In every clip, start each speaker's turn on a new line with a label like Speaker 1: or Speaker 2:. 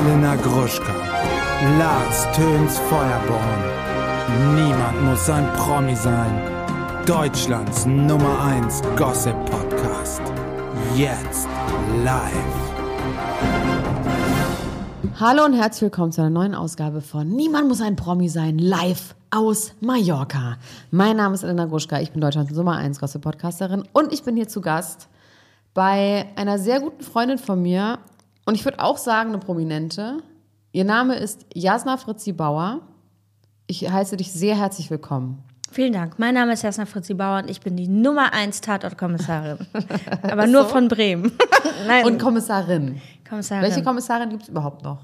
Speaker 1: Elena Gruschka, Lars Töns Feuerborn. Niemand muss ein Promi sein. Deutschlands Nummer 1 Gossip Podcast. Jetzt live.
Speaker 2: Hallo und herzlich willkommen zu einer neuen Ausgabe von Niemand muss ein Promi sein, live aus Mallorca. Mein Name ist Elena Gruschka, ich bin Deutschlands Nummer 1 Gossip Podcasterin und ich bin hier zu Gast bei einer sehr guten Freundin von mir und ich würde auch sagen eine Prominente. Ihr Name ist Jasna Fritzi Bauer. Ich heiße dich sehr herzlich willkommen.
Speaker 3: Vielen Dank. Mein Name ist Jasna Fritzi Bauer und ich bin die Nummer 1 Tatortkommissarin. Aber nur von Bremen.
Speaker 2: Nein. Und Kommissarin.
Speaker 3: Kommissarin.
Speaker 2: Welche Kommissarin gibt es überhaupt noch?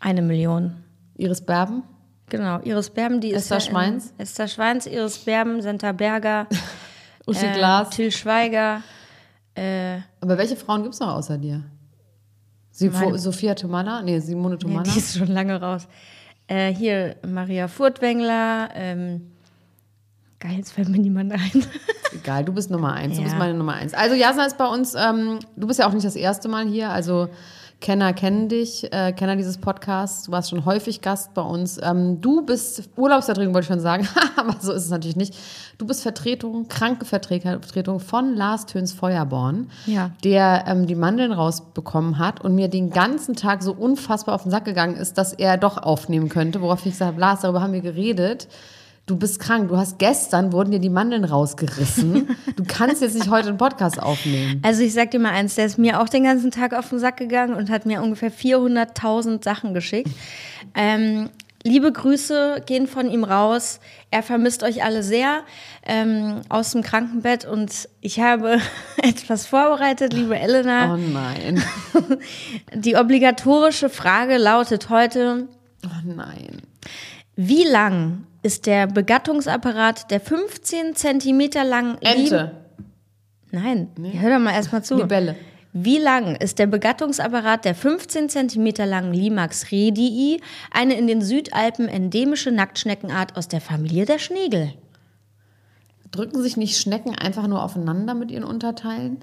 Speaker 3: Eine Million.
Speaker 2: Iris Berben?
Speaker 3: Genau, Iris Berben, die
Speaker 2: Esther
Speaker 3: ist. in-
Speaker 2: Schweins?
Speaker 3: Esther Schweins, Iris Berben, Senta Berger,
Speaker 2: Uschi
Speaker 3: äh,
Speaker 2: Glas?
Speaker 3: Till Schweiger. Äh,
Speaker 2: Aber welche Frauen gibt es noch außer dir? Sie,
Speaker 3: Meine-
Speaker 2: Sophia Tomala? Nee, Simone
Speaker 3: ja,
Speaker 2: Tomala?
Speaker 3: die ist schon lange raus. Äh, hier Maria Furtwängler. Ähm, geil, jetzt fällt mir niemand ein.
Speaker 2: Egal, du bist Nummer eins. Du
Speaker 3: Ja.
Speaker 2: bist meine Nummer eins. Also Jasna ist bei uns, ähm, du bist ja auch nicht das erste Mal hier, also Kenner kennen dich, äh, Kenner dieses Podcasts. Du warst schon häufig Gast bei uns. Ähm, du bist Urlaubsvertretung, wollte ich schon sagen, aber so ist es natürlich nicht. Du bist Vertretung, kranke Vertretung von Lars Töns Feuerborn,
Speaker 3: Ja.
Speaker 2: der ähm, die Mandeln rausbekommen hat und mir den ganzen Tag so unfassbar auf den Sack gegangen ist, dass er doch aufnehmen könnte, worauf ich gesagt habe, Lars, darüber haben wir geredet. Du bist krank. Du hast gestern wurden dir die Mandeln rausgerissen. Du kannst jetzt nicht heute einen Podcast aufnehmen.
Speaker 3: Also ich sag dir mal eins, der ist mir auch den ganzen Tag auf den Sack gegangen und hat mir ungefähr 400.000 Sachen geschickt. Ähm, liebe Grüße gehen von ihm raus. Er vermisst euch alle sehr ähm, aus dem Krankenbett und ich habe etwas vorbereitet, liebe Elena.
Speaker 2: Oh nein.
Speaker 3: Die obligatorische Frage lautet heute,
Speaker 2: Oh nein.
Speaker 3: wie lang ist der Begattungsapparat der 15 Zentimeter langen
Speaker 2: Ente.
Speaker 3: Nein, hör doch mal erstmal zu.
Speaker 2: Libelle.
Speaker 3: Wie lang ist der Begattungsapparat der 15 cm langen Limax redii, eine in den Südalpen endemische Nacktschneckenart aus der Familie der Schnegel?
Speaker 2: Drücken sich nicht Schnecken einfach nur aufeinander mit ihren Unterteilen?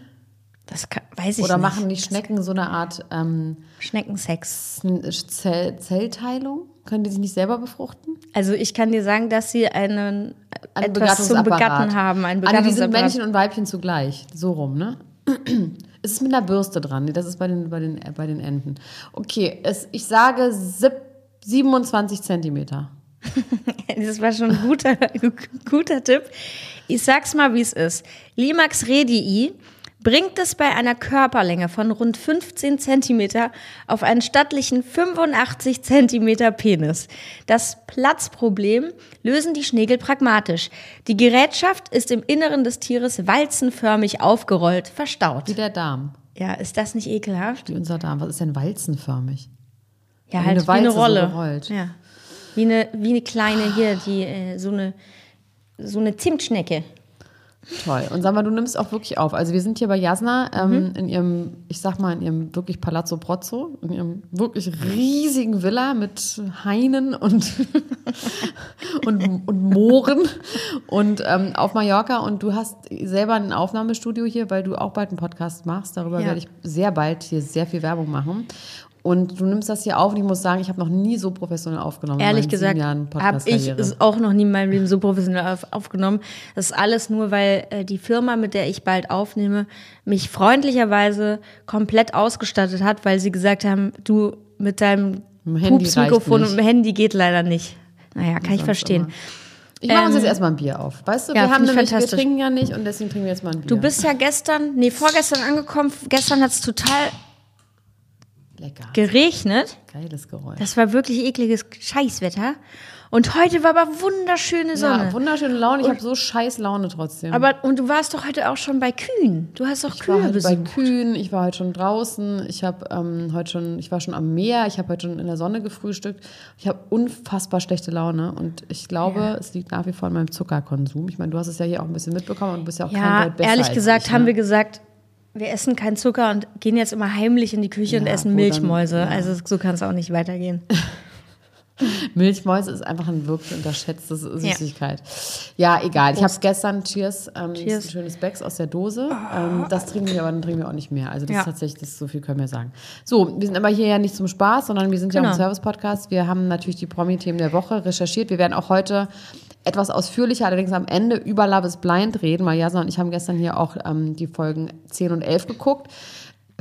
Speaker 3: Das kann, weiß ich
Speaker 2: Oder
Speaker 3: nicht.
Speaker 2: machen die Schnecken so eine Art ähm,
Speaker 3: Schneckensex.
Speaker 2: Zell Zellteilung? Können die sich nicht selber befruchten?
Speaker 3: Also ich kann dir sagen, dass sie einen
Speaker 2: Ein
Speaker 3: etwas zum. Begatten haben, ein
Speaker 2: Ah, nee, die sind. Männchen und Weibchen zugleich. So rum, ne? Es ist mit einer Bürste dran. Das ist bei den, bei den, äh, bei den Enten. Okay, es, ich sage sieb, 27 Zentimeter.
Speaker 3: Das war schon ein guter, guter Tipp. Ich sag's mal, wie es ist. Limax redii bringt es bei einer Körperlänge von rund 15 Zentimeter auf einen stattlichen 85 Zentimeter Penis. Das Platzproblem lösen die Schnegel pragmatisch. Die Gerätschaft ist im Inneren des Tieres walzenförmig aufgerollt, verstaut.
Speaker 2: Wie der Darm.
Speaker 3: Ja, ist das nicht ekelhaft?
Speaker 2: Wie unser Darm. Was ist denn walzenförmig?
Speaker 3: Ja,
Speaker 2: Wie
Speaker 3: halt
Speaker 2: eine
Speaker 3: wie eine
Speaker 2: so
Speaker 3: Rolle.
Speaker 2: gerollt.
Speaker 3: ja. Wie eine, wie eine kleine hier, die, äh, so eine, so eine Zimtschnecke.
Speaker 2: Toll. Und sag mal, du nimmst auch wirklich auf. Also wir sind hier bei Jasna ähm, in ihrem, ich sag mal, in ihrem wirklich Palazzo Prozzo, in ihrem wirklich riesigen Villa mit Hainen und, und, und Mooren und ähm, auf Mallorca. Und du hast selber ein Aufnahmestudio hier, weil du auch bald einen Podcast machst. Darüber
Speaker 3: Ja.
Speaker 2: werde ich sehr bald hier sehr viel Werbung machen. Und du nimmst das hier auf und ich muss sagen, ich habe noch nie so professionell aufgenommen.
Speaker 3: Ehrlich gesagt habe ich es auch noch nie in meinem Leben so professionell auf, aufgenommen. Das ist alles nur, weil äh, die Firma, mit der ich bald aufnehme, mich freundlicherweise komplett ausgestattet hat, weil sie gesagt haben, du mit deinem Pupsmikrofon und dem Handy geht leider nicht. Naja, kann ich verstehen.
Speaker 2: immer. Ich mache uns
Speaker 3: Ähm,
Speaker 2: jetzt erstmal ein Bier auf. Weißt du,
Speaker 3: ja,
Speaker 2: wir haben nämlich, wir trinken ja nicht und deswegen trinken wir jetzt mal ein Bier.
Speaker 3: Du bist ja gestern, nee, vorgestern angekommen. Gestern hat es total
Speaker 2: lecker.
Speaker 3: geregnet.
Speaker 2: Geiles Geräusch.
Speaker 3: Das war wirklich ekliges Scheißwetter. Und heute war aber wunderschöne Sonne.
Speaker 2: ja, wunderschöne Laune. Ich habe so scheiß Laune trotzdem.
Speaker 3: aber, und du warst doch heute auch schon bei Kühen. Du hast doch
Speaker 2: ich war
Speaker 3: Kühe
Speaker 2: heute bei
Speaker 3: besucht.
Speaker 2: Kühen, ich war heute schon draußen, ich habe ähm, heute schon, ich war schon am Meer, ich habe heute schon in der Sonne gefrühstückt. Ich habe unfassbar schlechte Laune und ich glaube, es liegt nach wie vor an meinem Zuckerkonsum. Ich meine, du hast es ja hier auch ein bisschen mitbekommen und du bist ja auch kein
Speaker 3: Ja,
Speaker 2: Deut besser
Speaker 3: ehrlich gesagt
Speaker 2: ich,
Speaker 3: haben
Speaker 2: ne?
Speaker 3: wir gesagt, wir essen keinen Zucker und gehen jetzt immer heimlich in die Küche und
Speaker 2: Ja,
Speaker 3: essen
Speaker 2: wo dann-
Speaker 3: Milchmäuse.
Speaker 2: ja.
Speaker 3: Also so kann es auch nicht weitergehen.
Speaker 2: Milchmäuse ist einfach ein wirklich unterschätztes Süßigkeit. Ja, egal. Ich habe es gestern, cheers, ähm,
Speaker 3: Cheers.
Speaker 2: ein schönes Becks aus der Dose. Ähm, das trinken wir, aber dann trinken wir auch nicht mehr. Also das
Speaker 3: Ja.
Speaker 2: ist tatsächlich, das so viel können wir sagen. So, wir sind aber hier ja nicht zum Spaß, sondern wir sind ja auch ein
Speaker 3: Genau.
Speaker 2: Service-Podcast. Wir haben natürlich die Promi-Themen der Woche recherchiert. Wir werden auch heute etwas ausführlicher, allerdings am Ende über Love is Blind reden, weil Jasna und ich haben gestern hier auch ähm, die Folgen 10 und 11 geguckt.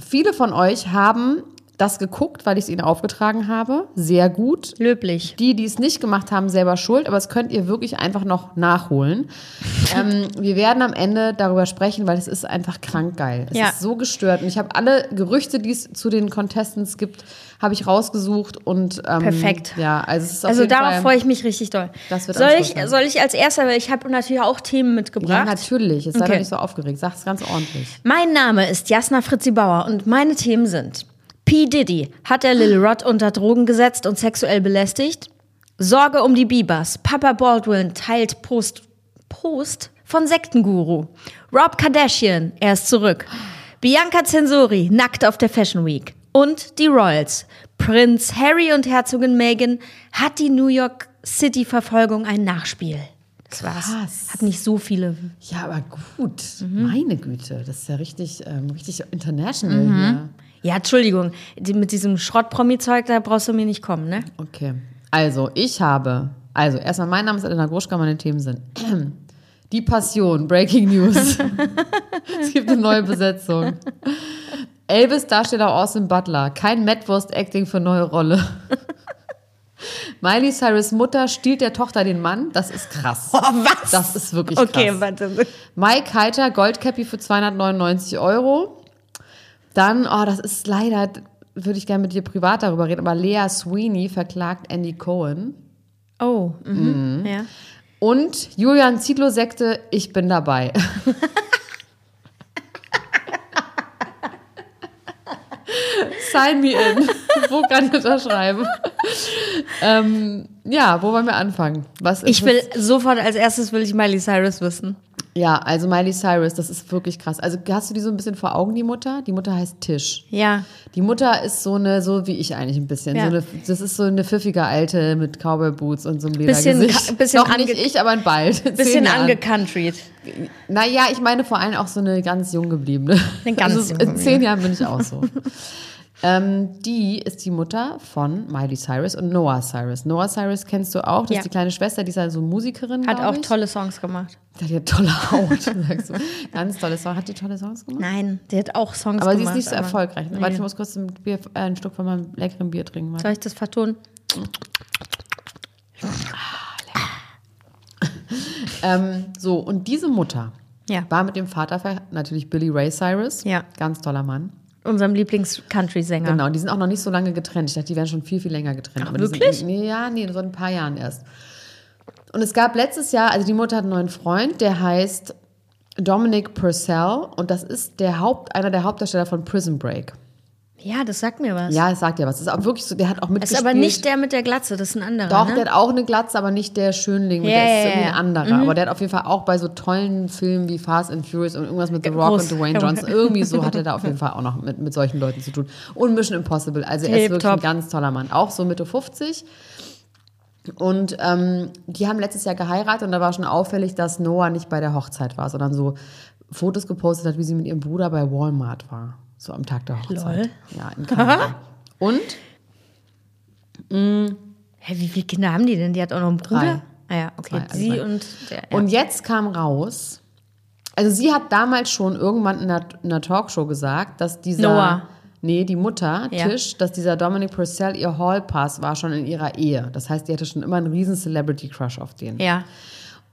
Speaker 2: Viele von euch haben das geguckt, weil ich es ihnen aufgetragen habe. Sehr gut.
Speaker 3: Löblich.
Speaker 2: Die, die es nicht gemacht haben, selber schuld, aber das könnt ihr wirklich einfach noch nachholen. ähm, wir werden am Ende darüber sprechen, weil es ist einfach krank geil. Es
Speaker 3: Ja.
Speaker 2: ist so gestört. Und ich habe alle Gerüchte, die es zu den Contestants gibt, habe ich rausgesucht und ähm,
Speaker 3: Perfekt.
Speaker 2: Ja, also es ist auf
Speaker 3: Also
Speaker 2: jeden
Speaker 3: darauf
Speaker 2: Fall,
Speaker 3: freue ich mich richtig doll.
Speaker 2: Das wird
Speaker 3: soll, ich, soll ich als erster, weil ich habe natürlich auch Themen
Speaker 2: Ja,
Speaker 3: mitgebracht.
Speaker 2: natürlich. Jetzt sei doch
Speaker 3: Okay.
Speaker 2: nicht so aufgeregt. Sag's ganz ordentlich.
Speaker 3: Mein Name ist Jasna Fritzi Bauer und meine Themen sind P. Diddy, hat er Lil Rod unter Drogen gesetzt und sexuell belästigt? Sorge um die Biebers, Papa Baldwin teilt Post, Post von Sektenguru. Rob Kardashian, er ist zurück. Bianca Censori, nackt auf der Fashion Week. Und die Royals. Prinz Harry und Herzogin Meghan hat die New York City Verfolgung ein Nachspiel. Das war's.
Speaker 2: Krass.
Speaker 3: Hat nicht so viele
Speaker 2: Ja, aber gut.
Speaker 3: Mhm.
Speaker 2: Meine Güte. Das ist ja richtig, ähm, richtig international
Speaker 3: Mhm.
Speaker 2: hier.
Speaker 3: Ja, Entschuldigung, die, mit diesem Schrott-Promi-Zeug, da brauchst du mir nicht kommen, ne?
Speaker 2: Okay. Also, ich habe, also erstmal, mein Name ist Elena Gruschka, meine Themen sind Die Passion, Breaking News. es gibt eine neue Besetzung. Elvis Darsteller Austin Butler, kein Mettwurst-Acting für neue Rolle. Miley Cyrus Mutter stiehlt der Tochter den Mann, das ist krass.
Speaker 3: Oh, was?
Speaker 2: Das ist wirklich
Speaker 3: Okay,
Speaker 2: krass.
Speaker 3: warte.
Speaker 2: Mike Heiter, Goldcappy für 299 Euro. Dann, oh, das ist leider, würde ich gerne mit dir privat darüber reden, aber Lea Sweeney verklagt Andy Cohen.
Speaker 3: Oh, mhm. ja.
Speaker 2: Und Julian Zietlow sagte, ich bin dabei. Sign me in. wo kann ich unterschreiben? ähm, ja, wo wollen wir anfangen? Was ist
Speaker 3: Ich will sofort als erstes will ich Miley Cyrus wissen.
Speaker 2: Ja, also Miley Cyrus, das ist wirklich krass. Also hast du die so ein bisschen vor Augen, die Mutter? Die Mutter heißt Tisch.
Speaker 3: Ja.
Speaker 2: Die Mutter ist so eine, so wie ich eigentlich ein bisschen.
Speaker 3: Ja.
Speaker 2: So eine, das ist so eine pfiffige Alte mit Cowboy Boots und so einem
Speaker 3: Bisschen
Speaker 2: Ledergesicht.
Speaker 3: bisschen
Speaker 2: Noch nicht ich, aber bald.
Speaker 3: Bisschen angecountryt.
Speaker 2: Naja, ich meine vor allem auch so eine ganz jung gebliebene.
Speaker 3: Eine ganz
Speaker 2: also In zehn Jahren bin ich auch so. ähm, die ist die Mutter von Miley Cyrus und Noah Cyrus. Noah Cyrus kennst du auch. Das
Speaker 3: Ja.
Speaker 2: ist die kleine Schwester, die ist also Musikerin.
Speaker 3: Hat auch
Speaker 2: ich.
Speaker 3: tolle Songs gemacht.
Speaker 2: Die hat tolle Haut, sagst du. Ganz tolle Songs. Hat die tolle Songs gemacht?
Speaker 3: Nein, die hat auch Songs
Speaker 2: Aber sie
Speaker 3: gemacht.
Speaker 2: ist nicht so
Speaker 3: aber-
Speaker 2: erfolgreich.
Speaker 3: Nee.
Speaker 2: Warte, ich muss kurz ein, Bier, äh, ein Stück von meinem leckeren Bier trinken. Warte.
Speaker 3: Soll ich das vertonen?
Speaker 2: Ähm, so, und diese Mutter
Speaker 3: Ja.
Speaker 2: war mit dem Vater natürlich Billy Ray Cyrus.
Speaker 3: Ja.
Speaker 2: Ganz toller Mann.
Speaker 3: Unserem Lieblings-Country-Sänger.
Speaker 2: Genau, die sind auch noch nicht so lange getrennt. Ich dachte, die wären schon viel, viel länger getrennt.
Speaker 3: Ach,
Speaker 2: Aber
Speaker 3: wirklich?
Speaker 2: Sind, nee, ja, nee, so ein paar Jahren erst. Und es gab letztes Jahr, also die Mutter hat einen neuen Freund, der heißt Dominic Purcell und das ist der Haupt, einer der Hauptdarsteller von Prison Break.
Speaker 3: Ja, das sagt mir was.
Speaker 2: Ja, es sagt ja was. Es ist auch wirklich so, der hat auch
Speaker 3: Es
Speaker 2: mitgespielt.
Speaker 3: ist aber nicht der mit der Glatze, das ist ein anderer.
Speaker 2: Doch,
Speaker 3: ne?
Speaker 2: der hat auch eine Glatze, aber nicht der Schönling.
Speaker 3: Ja,
Speaker 2: der ist irgendwie.
Speaker 3: Mhm.
Speaker 2: ein anderer. Aber der hat auf jeden Fall auch bei so tollen Filmen wie Fast and Furious und irgendwas mit The Rock
Speaker 3: Groß.
Speaker 2: und Dwayne Johnson. Irgendwie so hat er da auf jeden Fall auch noch mit, mit solchen Leuten zu tun. Und Mission Impossible. Also er ist wirklich ein ganz toller Mann. Auch so Mitte 50. Und ähm, die haben letztes Jahr geheiratet und da war schon auffällig, dass Noah nicht bei der Hochzeit war, sondern so Fotos gepostet hat, wie sie mit ihrem Bruder bei Walmart war. So am Tag der Hochzeit.
Speaker 3: Lol.
Speaker 2: Ja, in Kanada. und
Speaker 3: Hä, wie viele Kinder haben die denn? Die hat auch noch einen Bruder?
Speaker 2: Drei.
Speaker 3: Ah ja, okay.
Speaker 2: Also
Speaker 3: Sie
Speaker 2: drei.
Speaker 3: und der. Ja.
Speaker 2: Und jetzt kam raus, also sie hat damals schon irgendwann in einer, in einer Talkshow gesagt, dass dieser.
Speaker 3: Noah.
Speaker 2: Nee, die Mutter,
Speaker 3: Ja.
Speaker 2: Tisch, dass dieser Dominic Purcell ihr Hallpass war schon in ihrer Ehe. Das heißt, die hatte schon immer einen riesen Celebrity-Crush auf den.
Speaker 3: ja.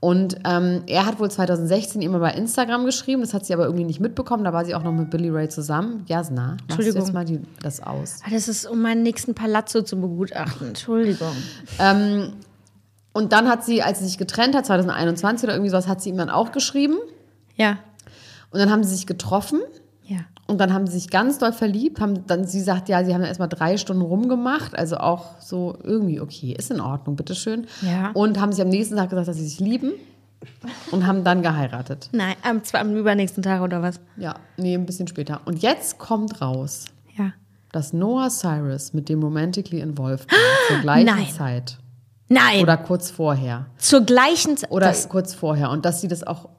Speaker 2: Und ähm, er hat wohl 2016 immer bei Instagram geschrieben, das hat sie aber irgendwie nicht mitbekommen. Da war sie auch noch mit Billy Ray zusammen. Jasna, machst du
Speaker 3: Entschuldigung.
Speaker 2: jetzt mal die, das aus.
Speaker 3: Ah, Das ist, um meinen nächsten Palazzo zu begutachten. Entschuldigung.
Speaker 2: Ähm, und dann hat sie, als sie sich getrennt hat, 2021 oder irgendwie sowas, hat sie ihm dann auch geschrieben.
Speaker 3: Ja.
Speaker 2: Und dann haben sie sich getroffen. Und dann haben sie sich ganz doll verliebt, haben dann, sie sagt, ja, sie haben erst mal drei Stunden rumgemacht, also auch so irgendwie, okay, ist in Ordnung, bitteschön.
Speaker 3: Ja.
Speaker 2: Und haben sich am nächsten Tag gesagt, dass sie sich lieben und haben dann geheiratet.
Speaker 3: Nein, am, zwar am übernächsten Tag oder was?
Speaker 2: Ja, nee, ein bisschen später. Und jetzt kommt raus,
Speaker 3: Ja.
Speaker 2: dass Noah Cyrus mit dem Romantically Involved war, zur gleichen
Speaker 3: Nein.
Speaker 2: Zeit.
Speaker 3: Nein.
Speaker 2: Oder kurz vorher.
Speaker 3: Zur gleichen Zeit.
Speaker 2: Oder kurz vorher. Und dass sie das auch,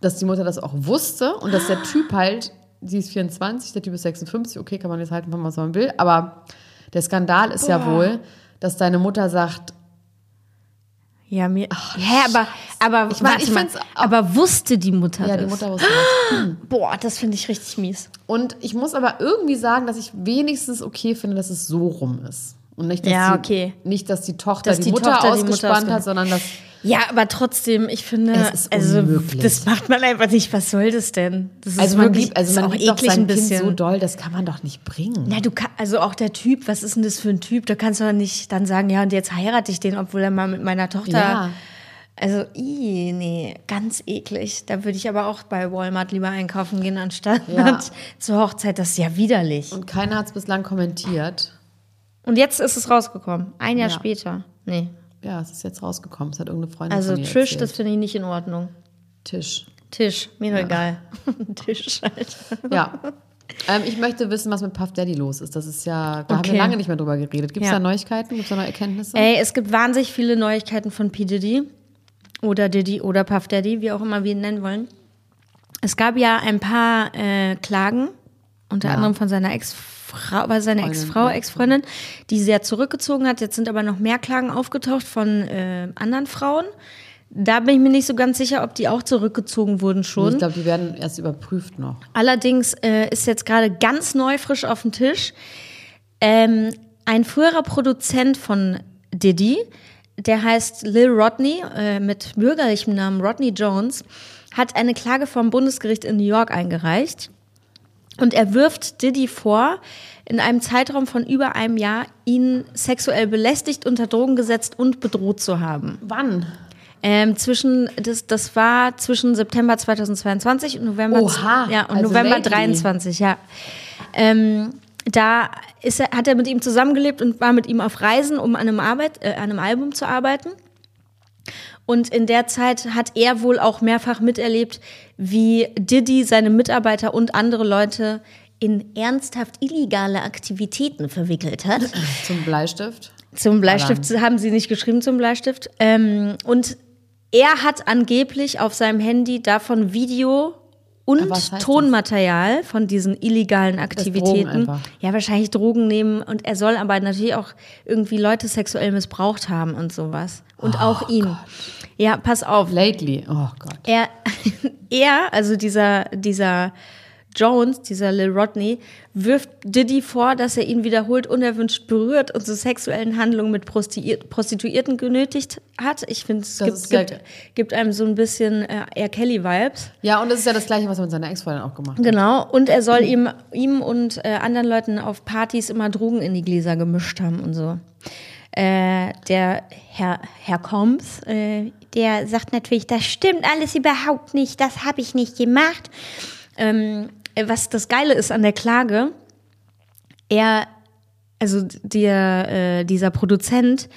Speaker 2: dass die Mutter das auch wusste und dass der Typ halt, sie ist 24, der Typ ist 56, okay, kann man jetzt halten, was man will. Aber der Skandal ist ja wohl, dass deine Mutter sagt,
Speaker 3: Ja, mir. Hä, aber, aber,
Speaker 2: Ich mein, ich
Speaker 3: mal, aber wusste die Mutter
Speaker 2: ja,
Speaker 3: das?
Speaker 2: die Mutter wusste das.
Speaker 3: Boah, das finde ich richtig mies.
Speaker 2: Und ich muss aber irgendwie sagen, dass ich wenigstens okay finde, dass es so rum ist. Und nicht, dass,
Speaker 3: Ja,
Speaker 2: die,
Speaker 3: okay.
Speaker 2: nicht, dass die Tochter
Speaker 3: Dass
Speaker 2: die,
Speaker 3: die
Speaker 2: Mutter
Speaker 3: Tochter die Mutter
Speaker 2: ausgespannt
Speaker 3: ausge-
Speaker 2: hat, sondern dass.
Speaker 3: Ja, aber trotzdem, ich finde, also das macht man einfach nicht. Was soll das denn? Das ist
Speaker 2: Also man
Speaker 3: wirklich,
Speaker 2: liebt, also man
Speaker 3: auch
Speaker 2: liebt doch
Speaker 3: eklig
Speaker 2: sein
Speaker 3: ein bisschen.
Speaker 2: Kind so doll, das kann man doch nicht bringen.
Speaker 3: Na, du kann, also auch der Typ, was ist denn das für ein Typ? Da kannst du doch nicht dann sagen, ja, und jetzt heirate ich den, obwohl er mal mit meiner Tochter.
Speaker 2: Ja.
Speaker 3: Also, i, nee, ganz eklig. Da würde ich aber auch bei Walmart lieber einkaufen gehen, anstatt
Speaker 2: Ja.
Speaker 3: zur Hochzeit. Das ist ja widerlich.
Speaker 2: Und keiner hat es bislang kommentiert.
Speaker 3: Und jetzt ist es rausgekommen. Ein Jahr
Speaker 2: Ja.
Speaker 3: später. Nee.
Speaker 2: Ja, es ist jetzt rausgekommen. Es hat irgendeine Freundin
Speaker 3: Also Trish,
Speaker 2: erzählt.
Speaker 3: das finde ich nicht in Ordnung.
Speaker 2: Tisch.
Speaker 3: Tisch, mir doch egal. Tisch halt.
Speaker 2: Ja. ähm, ich möchte wissen, was mit Puff Daddy los ist. Das ist ja, da haben
Speaker 3: Okay.
Speaker 2: wir lange nicht mehr drüber geredet. Gibt es
Speaker 3: Ja.
Speaker 2: da Neuigkeiten? Gibt es da neue Erkenntnisse?
Speaker 3: Ey, es gibt wahnsinnig viele Neuigkeiten von P. Diddy oder Diddy oder Puff Daddy, wie auch immer wir ihn nennen wollen. Es gab ja ein paar äh, Klagen, unter
Speaker 2: Ja.
Speaker 3: anderem von seiner Ex-Frau, war seine Ex-Frau. Ex-Freundin, die sehr zurückgezogen hat. Jetzt sind aber noch mehr Klagen aufgetaucht von äh, anderen Frauen. Da bin ich mir nicht so ganz sicher, ob die auch zurückgezogen wurden schon.
Speaker 2: ich glaube, die werden erst überprüft noch.
Speaker 3: Allerdings äh, ist jetzt gerade ganz neu frisch auf dem Tisch ähm, ein früherer Produzent von Diddy, der heißt Lil Rodney äh, mit bürgerlichem Namen Rodney Jones, hat eine Klage vom Bundesgericht in New York eingereicht. Und er wirft Diddy vor, in einem Zeitraum von über einem Jahr ihn sexuell belästigt, unter Drogen gesetzt und bedroht zu haben.
Speaker 2: Wann?
Speaker 3: Ähm, zwischen, das, das war zwischen September 2022 und November,
Speaker 2: Oha,
Speaker 3: ja, und
Speaker 2: also
Speaker 3: November
Speaker 2: lately.
Speaker 3: 23, ja. Ähm, da ist er, hat er mit ihm zusammengelebt und war mit ihm auf Reisen, um an einem, Arbeit, äh, an einem Album zu arbeiten. Und in der Zeit hat er wohl auch mehrfach miterlebt, wie Diddy seine Mitarbeiter und andere Leute in ernsthaft illegale Aktivitäten verwickelt hat.
Speaker 2: Zum Bleistift?
Speaker 3: Zum Bleistift haben sie nicht geschrieben zum Bleistift. Ähm, und er hat angeblich auf seinem Handy davon Video und
Speaker 2: heißt das?
Speaker 3: Tonmaterial von diesen illegalen Aktivitäten. Ja, wahrscheinlich Drogen nehmen. Und er soll aber natürlich auch irgendwie Leute sexuell missbraucht haben und sowas. Und
Speaker 2: Oh
Speaker 3: auch ihn. Ja, pass auf.
Speaker 2: Lately. Oh Gott.
Speaker 3: Er, er, also dieser, dieser Jones, dieser Lil Rodney, wirft Diddy vor, dass er ihn wiederholt unerwünscht berührt und zu sexuellen Handlungen mit Prostituierten genötigt hat. Ich finde, es gibt, gibt, gibt einem so ein bisschen äh, R. Kelly-Vibes.
Speaker 2: Ja, und das ist ja das Gleiche, was er mit seiner Ex-Freundin auch gemacht hat.
Speaker 3: Genau. Und er soll ihm, ihm und äh, anderen Leuten auf Partys immer Drogen in die Gläser gemischt haben und so. Äh, der Herr, Herr Combs, äh, der sagt natürlich, das stimmt alles überhaupt nicht, das habe ich nicht gemacht. Ähm, äh, was das Geile ist an der Klage, er, also der, äh, dieser Produzent,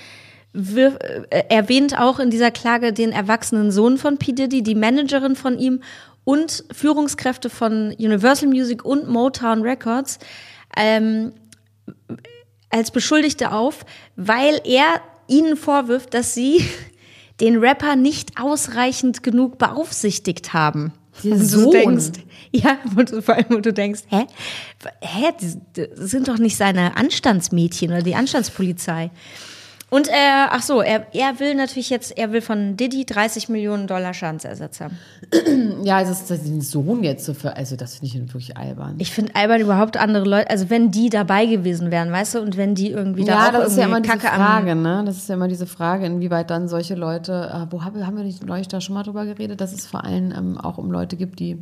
Speaker 3: wirf, äh, erwähnt auch in dieser Klage den erwachsenen Sohn von P. Diddy, die Managerin von ihm und Führungskräfte von Universal Music und Motown Records ähm, als Beschuldigte auf, weil er ihnen vorwirft, dass sie den Rapper nicht ausreichend genug beaufsichtigt haben.
Speaker 2: Sohn?
Speaker 3: denkst, ja, du, vor allem, wo du denkst, hä? Hä? Die sind doch nicht seine Anstandsmädchen oder die Anstandspolizei. Und er, ach so, er, er will natürlich jetzt, er will von Diddy 30 Millionen Dollar Schadensersatz haben.
Speaker 2: Ja, also das ist den Sohn jetzt so für, also das finde ich wirklich albern.
Speaker 3: Ich finde albern überhaupt andere Leute, also wenn die dabei gewesen wären, weißt du, und wenn die irgendwie da
Speaker 2: ja,
Speaker 3: auch
Speaker 2: das ist ja immer diese
Speaker 3: Kacke am
Speaker 2: Frage, ne? Das ist ja immer diese Frage, inwieweit dann solche Leute, äh, wo haben, haben wir nicht neulich da schon mal drüber geredet, dass es vor allem ähm, auch um Leute gibt, die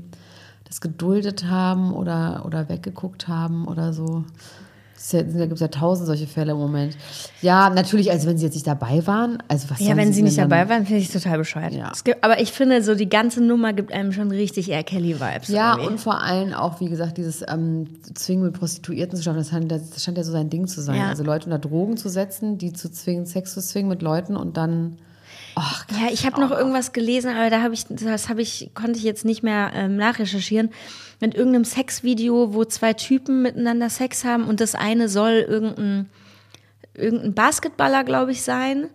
Speaker 2: das geduldet haben oder, oder weggeguckt haben oder so. Ja, da gibt es ja tausend solche Fälle im Moment. Ja, natürlich, also wenn sie jetzt nicht dabei waren, also was
Speaker 3: Ja, wenn sie nicht
Speaker 2: denn
Speaker 3: dabei waren, finde ich total bescheuert.
Speaker 2: Ja.
Speaker 3: Gibt, aber ich finde, so die ganze Nummer gibt einem schon richtig R. Kelly-Vibes.
Speaker 2: Ja,
Speaker 3: irgendwie.
Speaker 2: und vor allem auch, wie gesagt, dieses ähm, Zwingen mit Prostituierten zu schaffen, das scheint, das scheint ja so sein Ding zu sein.
Speaker 3: Ja.
Speaker 2: Also Leute unter Drogen zu setzen, die zu zwingen, Sex zu zwingen mit Leuten und dann. Ach,
Speaker 3: Ja, ich habe noch irgendwas gelesen, aber da habe ich, das habe ich, konnte ich jetzt nicht mehr ähm, nachrecherchieren. Mit irgendeinem Sexvideo, wo zwei Typen miteinander Sex haben und das eine soll irgendein, irgendein Basketballer, glaube ich, sein.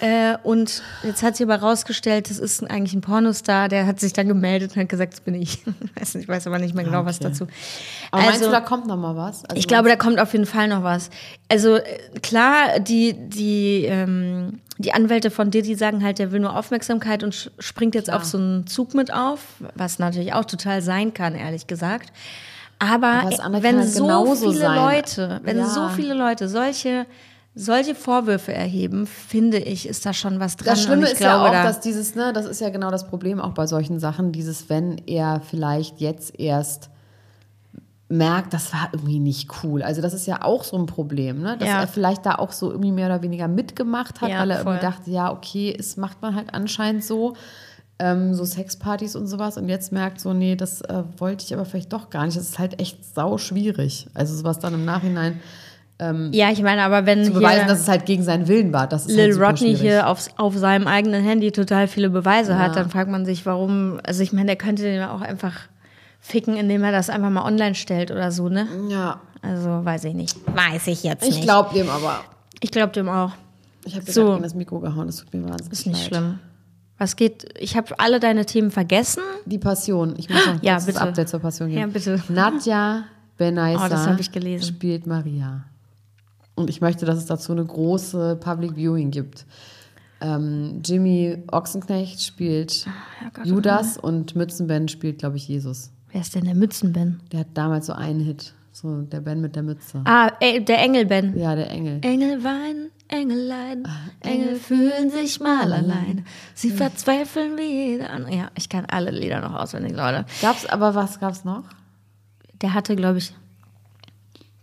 Speaker 3: Äh, und jetzt hat sich aber rausgestellt, das ist eigentlich ein Pornostar, der hat sich dann gemeldet und hat gesagt, das bin ich. Ich weiß, nicht, ich weiß aber nicht mehr genau was
Speaker 2: Okay.
Speaker 3: dazu.
Speaker 2: Aber meinst
Speaker 3: Also-
Speaker 2: du, da kommt noch mal was? Also
Speaker 3: ich glaube, da kommt auf jeden Fall noch was. Also äh, klar, die, die, ähm, die Anwälte von Diddy sagen halt, der will nur Aufmerksamkeit und springt jetzt
Speaker 2: Klar.
Speaker 3: auf so einen Zug mit auf, was natürlich auch total sein kann, ehrlich gesagt. Aber,
Speaker 2: Aber
Speaker 3: wenn
Speaker 2: halt
Speaker 3: so viele
Speaker 2: sein.
Speaker 3: Leute, wenn
Speaker 2: Ja.
Speaker 3: so viele Leute solche solche Vorwürfe erheben, finde ich, ist da schon was dran.
Speaker 2: Das Schlimme ist
Speaker 3: glaube,
Speaker 2: ja auch,
Speaker 3: da,
Speaker 2: dass dieses, ne, das ist ja genau das Problem auch bei solchen Sachen, dieses, wenn er vielleicht jetzt erst merkt, das war irgendwie nicht cool. Also das ist ja auch so ein Problem, ne? dass
Speaker 3: Ja.
Speaker 2: er vielleicht da auch so irgendwie mehr oder weniger mitgemacht hat,
Speaker 3: Ja,
Speaker 2: weil er irgendwie
Speaker 3: voll.
Speaker 2: dachte, ja, okay, es macht man halt anscheinend so, ähm, so Sexpartys und sowas und jetzt merkt so, nee, das äh, wollte ich aber vielleicht doch gar nicht. Das ist halt echt sau schwierig. Also sowas dann im Nachhinein
Speaker 3: ja, ich meine, aber wenn
Speaker 2: zu beweisen, dass es halt gegen seinen Willen war, das ist
Speaker 3: Lil
Speaker 2: halt
Speaker 3: Rodney
Speaker 2: schwierig.
Speaker 3: hier aufs, auf seinem eigenen Handy total viele Beweise hat,
Speaker 2: Ja.
Speaker 3: dann fragt man sich, warum, also ich meine, der könnte den auch einfach ficken, indem er das einfach mal online stellt oder so, ne?
Speaker 2: Ja,
Speaker 3: Also weiß ich nicht. Weiß ich jetzt
Speaker 2: ich
Speaker 3: nicht.
Speaker 2: glaube dem aber.
Speaker 3: ich glaube dem auch.
Speaker 2: Ich habe
Speaker 3: So.
Speaker 2: so. gegen das Mikro gehauen, das tut mir wahnsinnig
Speaker 3: Ist nicht
Speaker 2: leid.
Speaker 3: schlimm. Was geht? Ich habe alle deine Themen vergessen.
Speaker 2: Die Passion. Ich muss noch
Speaker 3: Ja,
Speaker 2: das
Speaker 3: bitte.
Speaker 2: Update zur Passion geben.
Speaker 3: Ja, bitte.
Speaker 2: Nadja Benaisa
Speaker 3: Oh, das hab ich gelesen.
Speaker 2: spielt Maria. Und ich möchte, dass es dazu eine große Public Viewing gibt. Ähm, Jimmy Ochsenknecht spielt
Speaker 3: Ah, Gott,
Speaker 2: Judas und Mützenben spielt, glaube ich, Jesus.
Speaker 3: Wer ist denn der Mützenben?
Speaker 2: Der hat damals so einen Hit. So der Ben mit der Mütze.
Speaker 3: Ah, ey, der Engelben.
Speaker 2: Ja, der Engel.
Speaker 3: Engel weinen, Engelein,
Speaker 2: Ah,
Speaker 3: Engel fühlen sich mal allein. Sie verzweifeln wie jeder andere. Ja, ich kann alle Lieder noch auswendig, Leute.
Speaker 2: Gab's aber was gab's noch?
Speaker 3: Der hatte, glaube ich,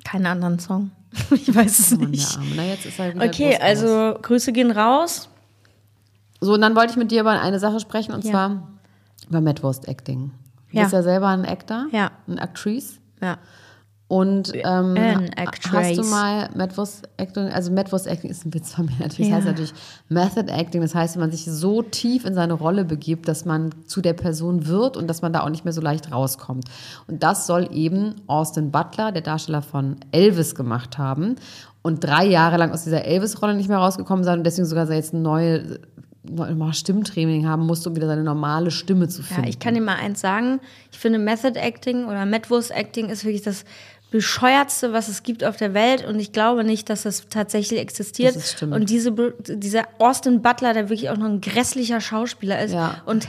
Speaker 3: keinen anderen Song. Ich weiß es
Speaker 2: der
Speaker 3: nicht.
Speaker 2: Na, jetzt ist er wieder
Speaker 3: Okay, also Grüße gehen raus.
Speaker 2: So, und dann wollte ich mit dir über eine Sache sprechen, und
Speaker 3: Ja.
Speaker 2: zwar über Madwurst-Acting. Du
Speaker 3: Ja.
Speaker 2: bist ja selber ein Actor,
Speaker 3: Ja.
Speaker 2: eine Actrice.
Speaker 3: Ja.
Speaker 2: Und ähm,
Speaker 3: An
Speaker 2: hast du mal Madwurst-Acting, also Madwurst-Acting ist ein Witz von mir natürlich,
Speaker 3: Ja.
Speaker 2: heißt natürlich Method-Acting, das heißt, wenn man sich so tief in seine Rolle begibt, dass man zu der Person wird und dass man da auch nicht mehr so leicht rauskommt. Und das soll eben Austin Butler, der Darsteller von Elvis, gemacht haben und drei Jahre lang aus dieser Elvis-Rolle nicht mehr rausgekommen sein und deswegen sogar jetzt ein neue, neue Stimmtraining haben musste, um wieder seine normale Stimme zu
Speaker 3: Ja,
Speaker 2: finden.
Speaker 3: ich kann dir mal eins sagen. Ich finde Method Acting oder Madwurst Acting ist wirklich das bescheuertste, was es gibt auf der Welt und ich glaube nicht, dass das tatsächlich existiert.
Speaker 2: Das
Speaker 3: und diese, dieser Austin Butler, der wirklich auch noch ein grässlicher Schauspieler ist
Speaker 2: Ja.
Speaker 3: und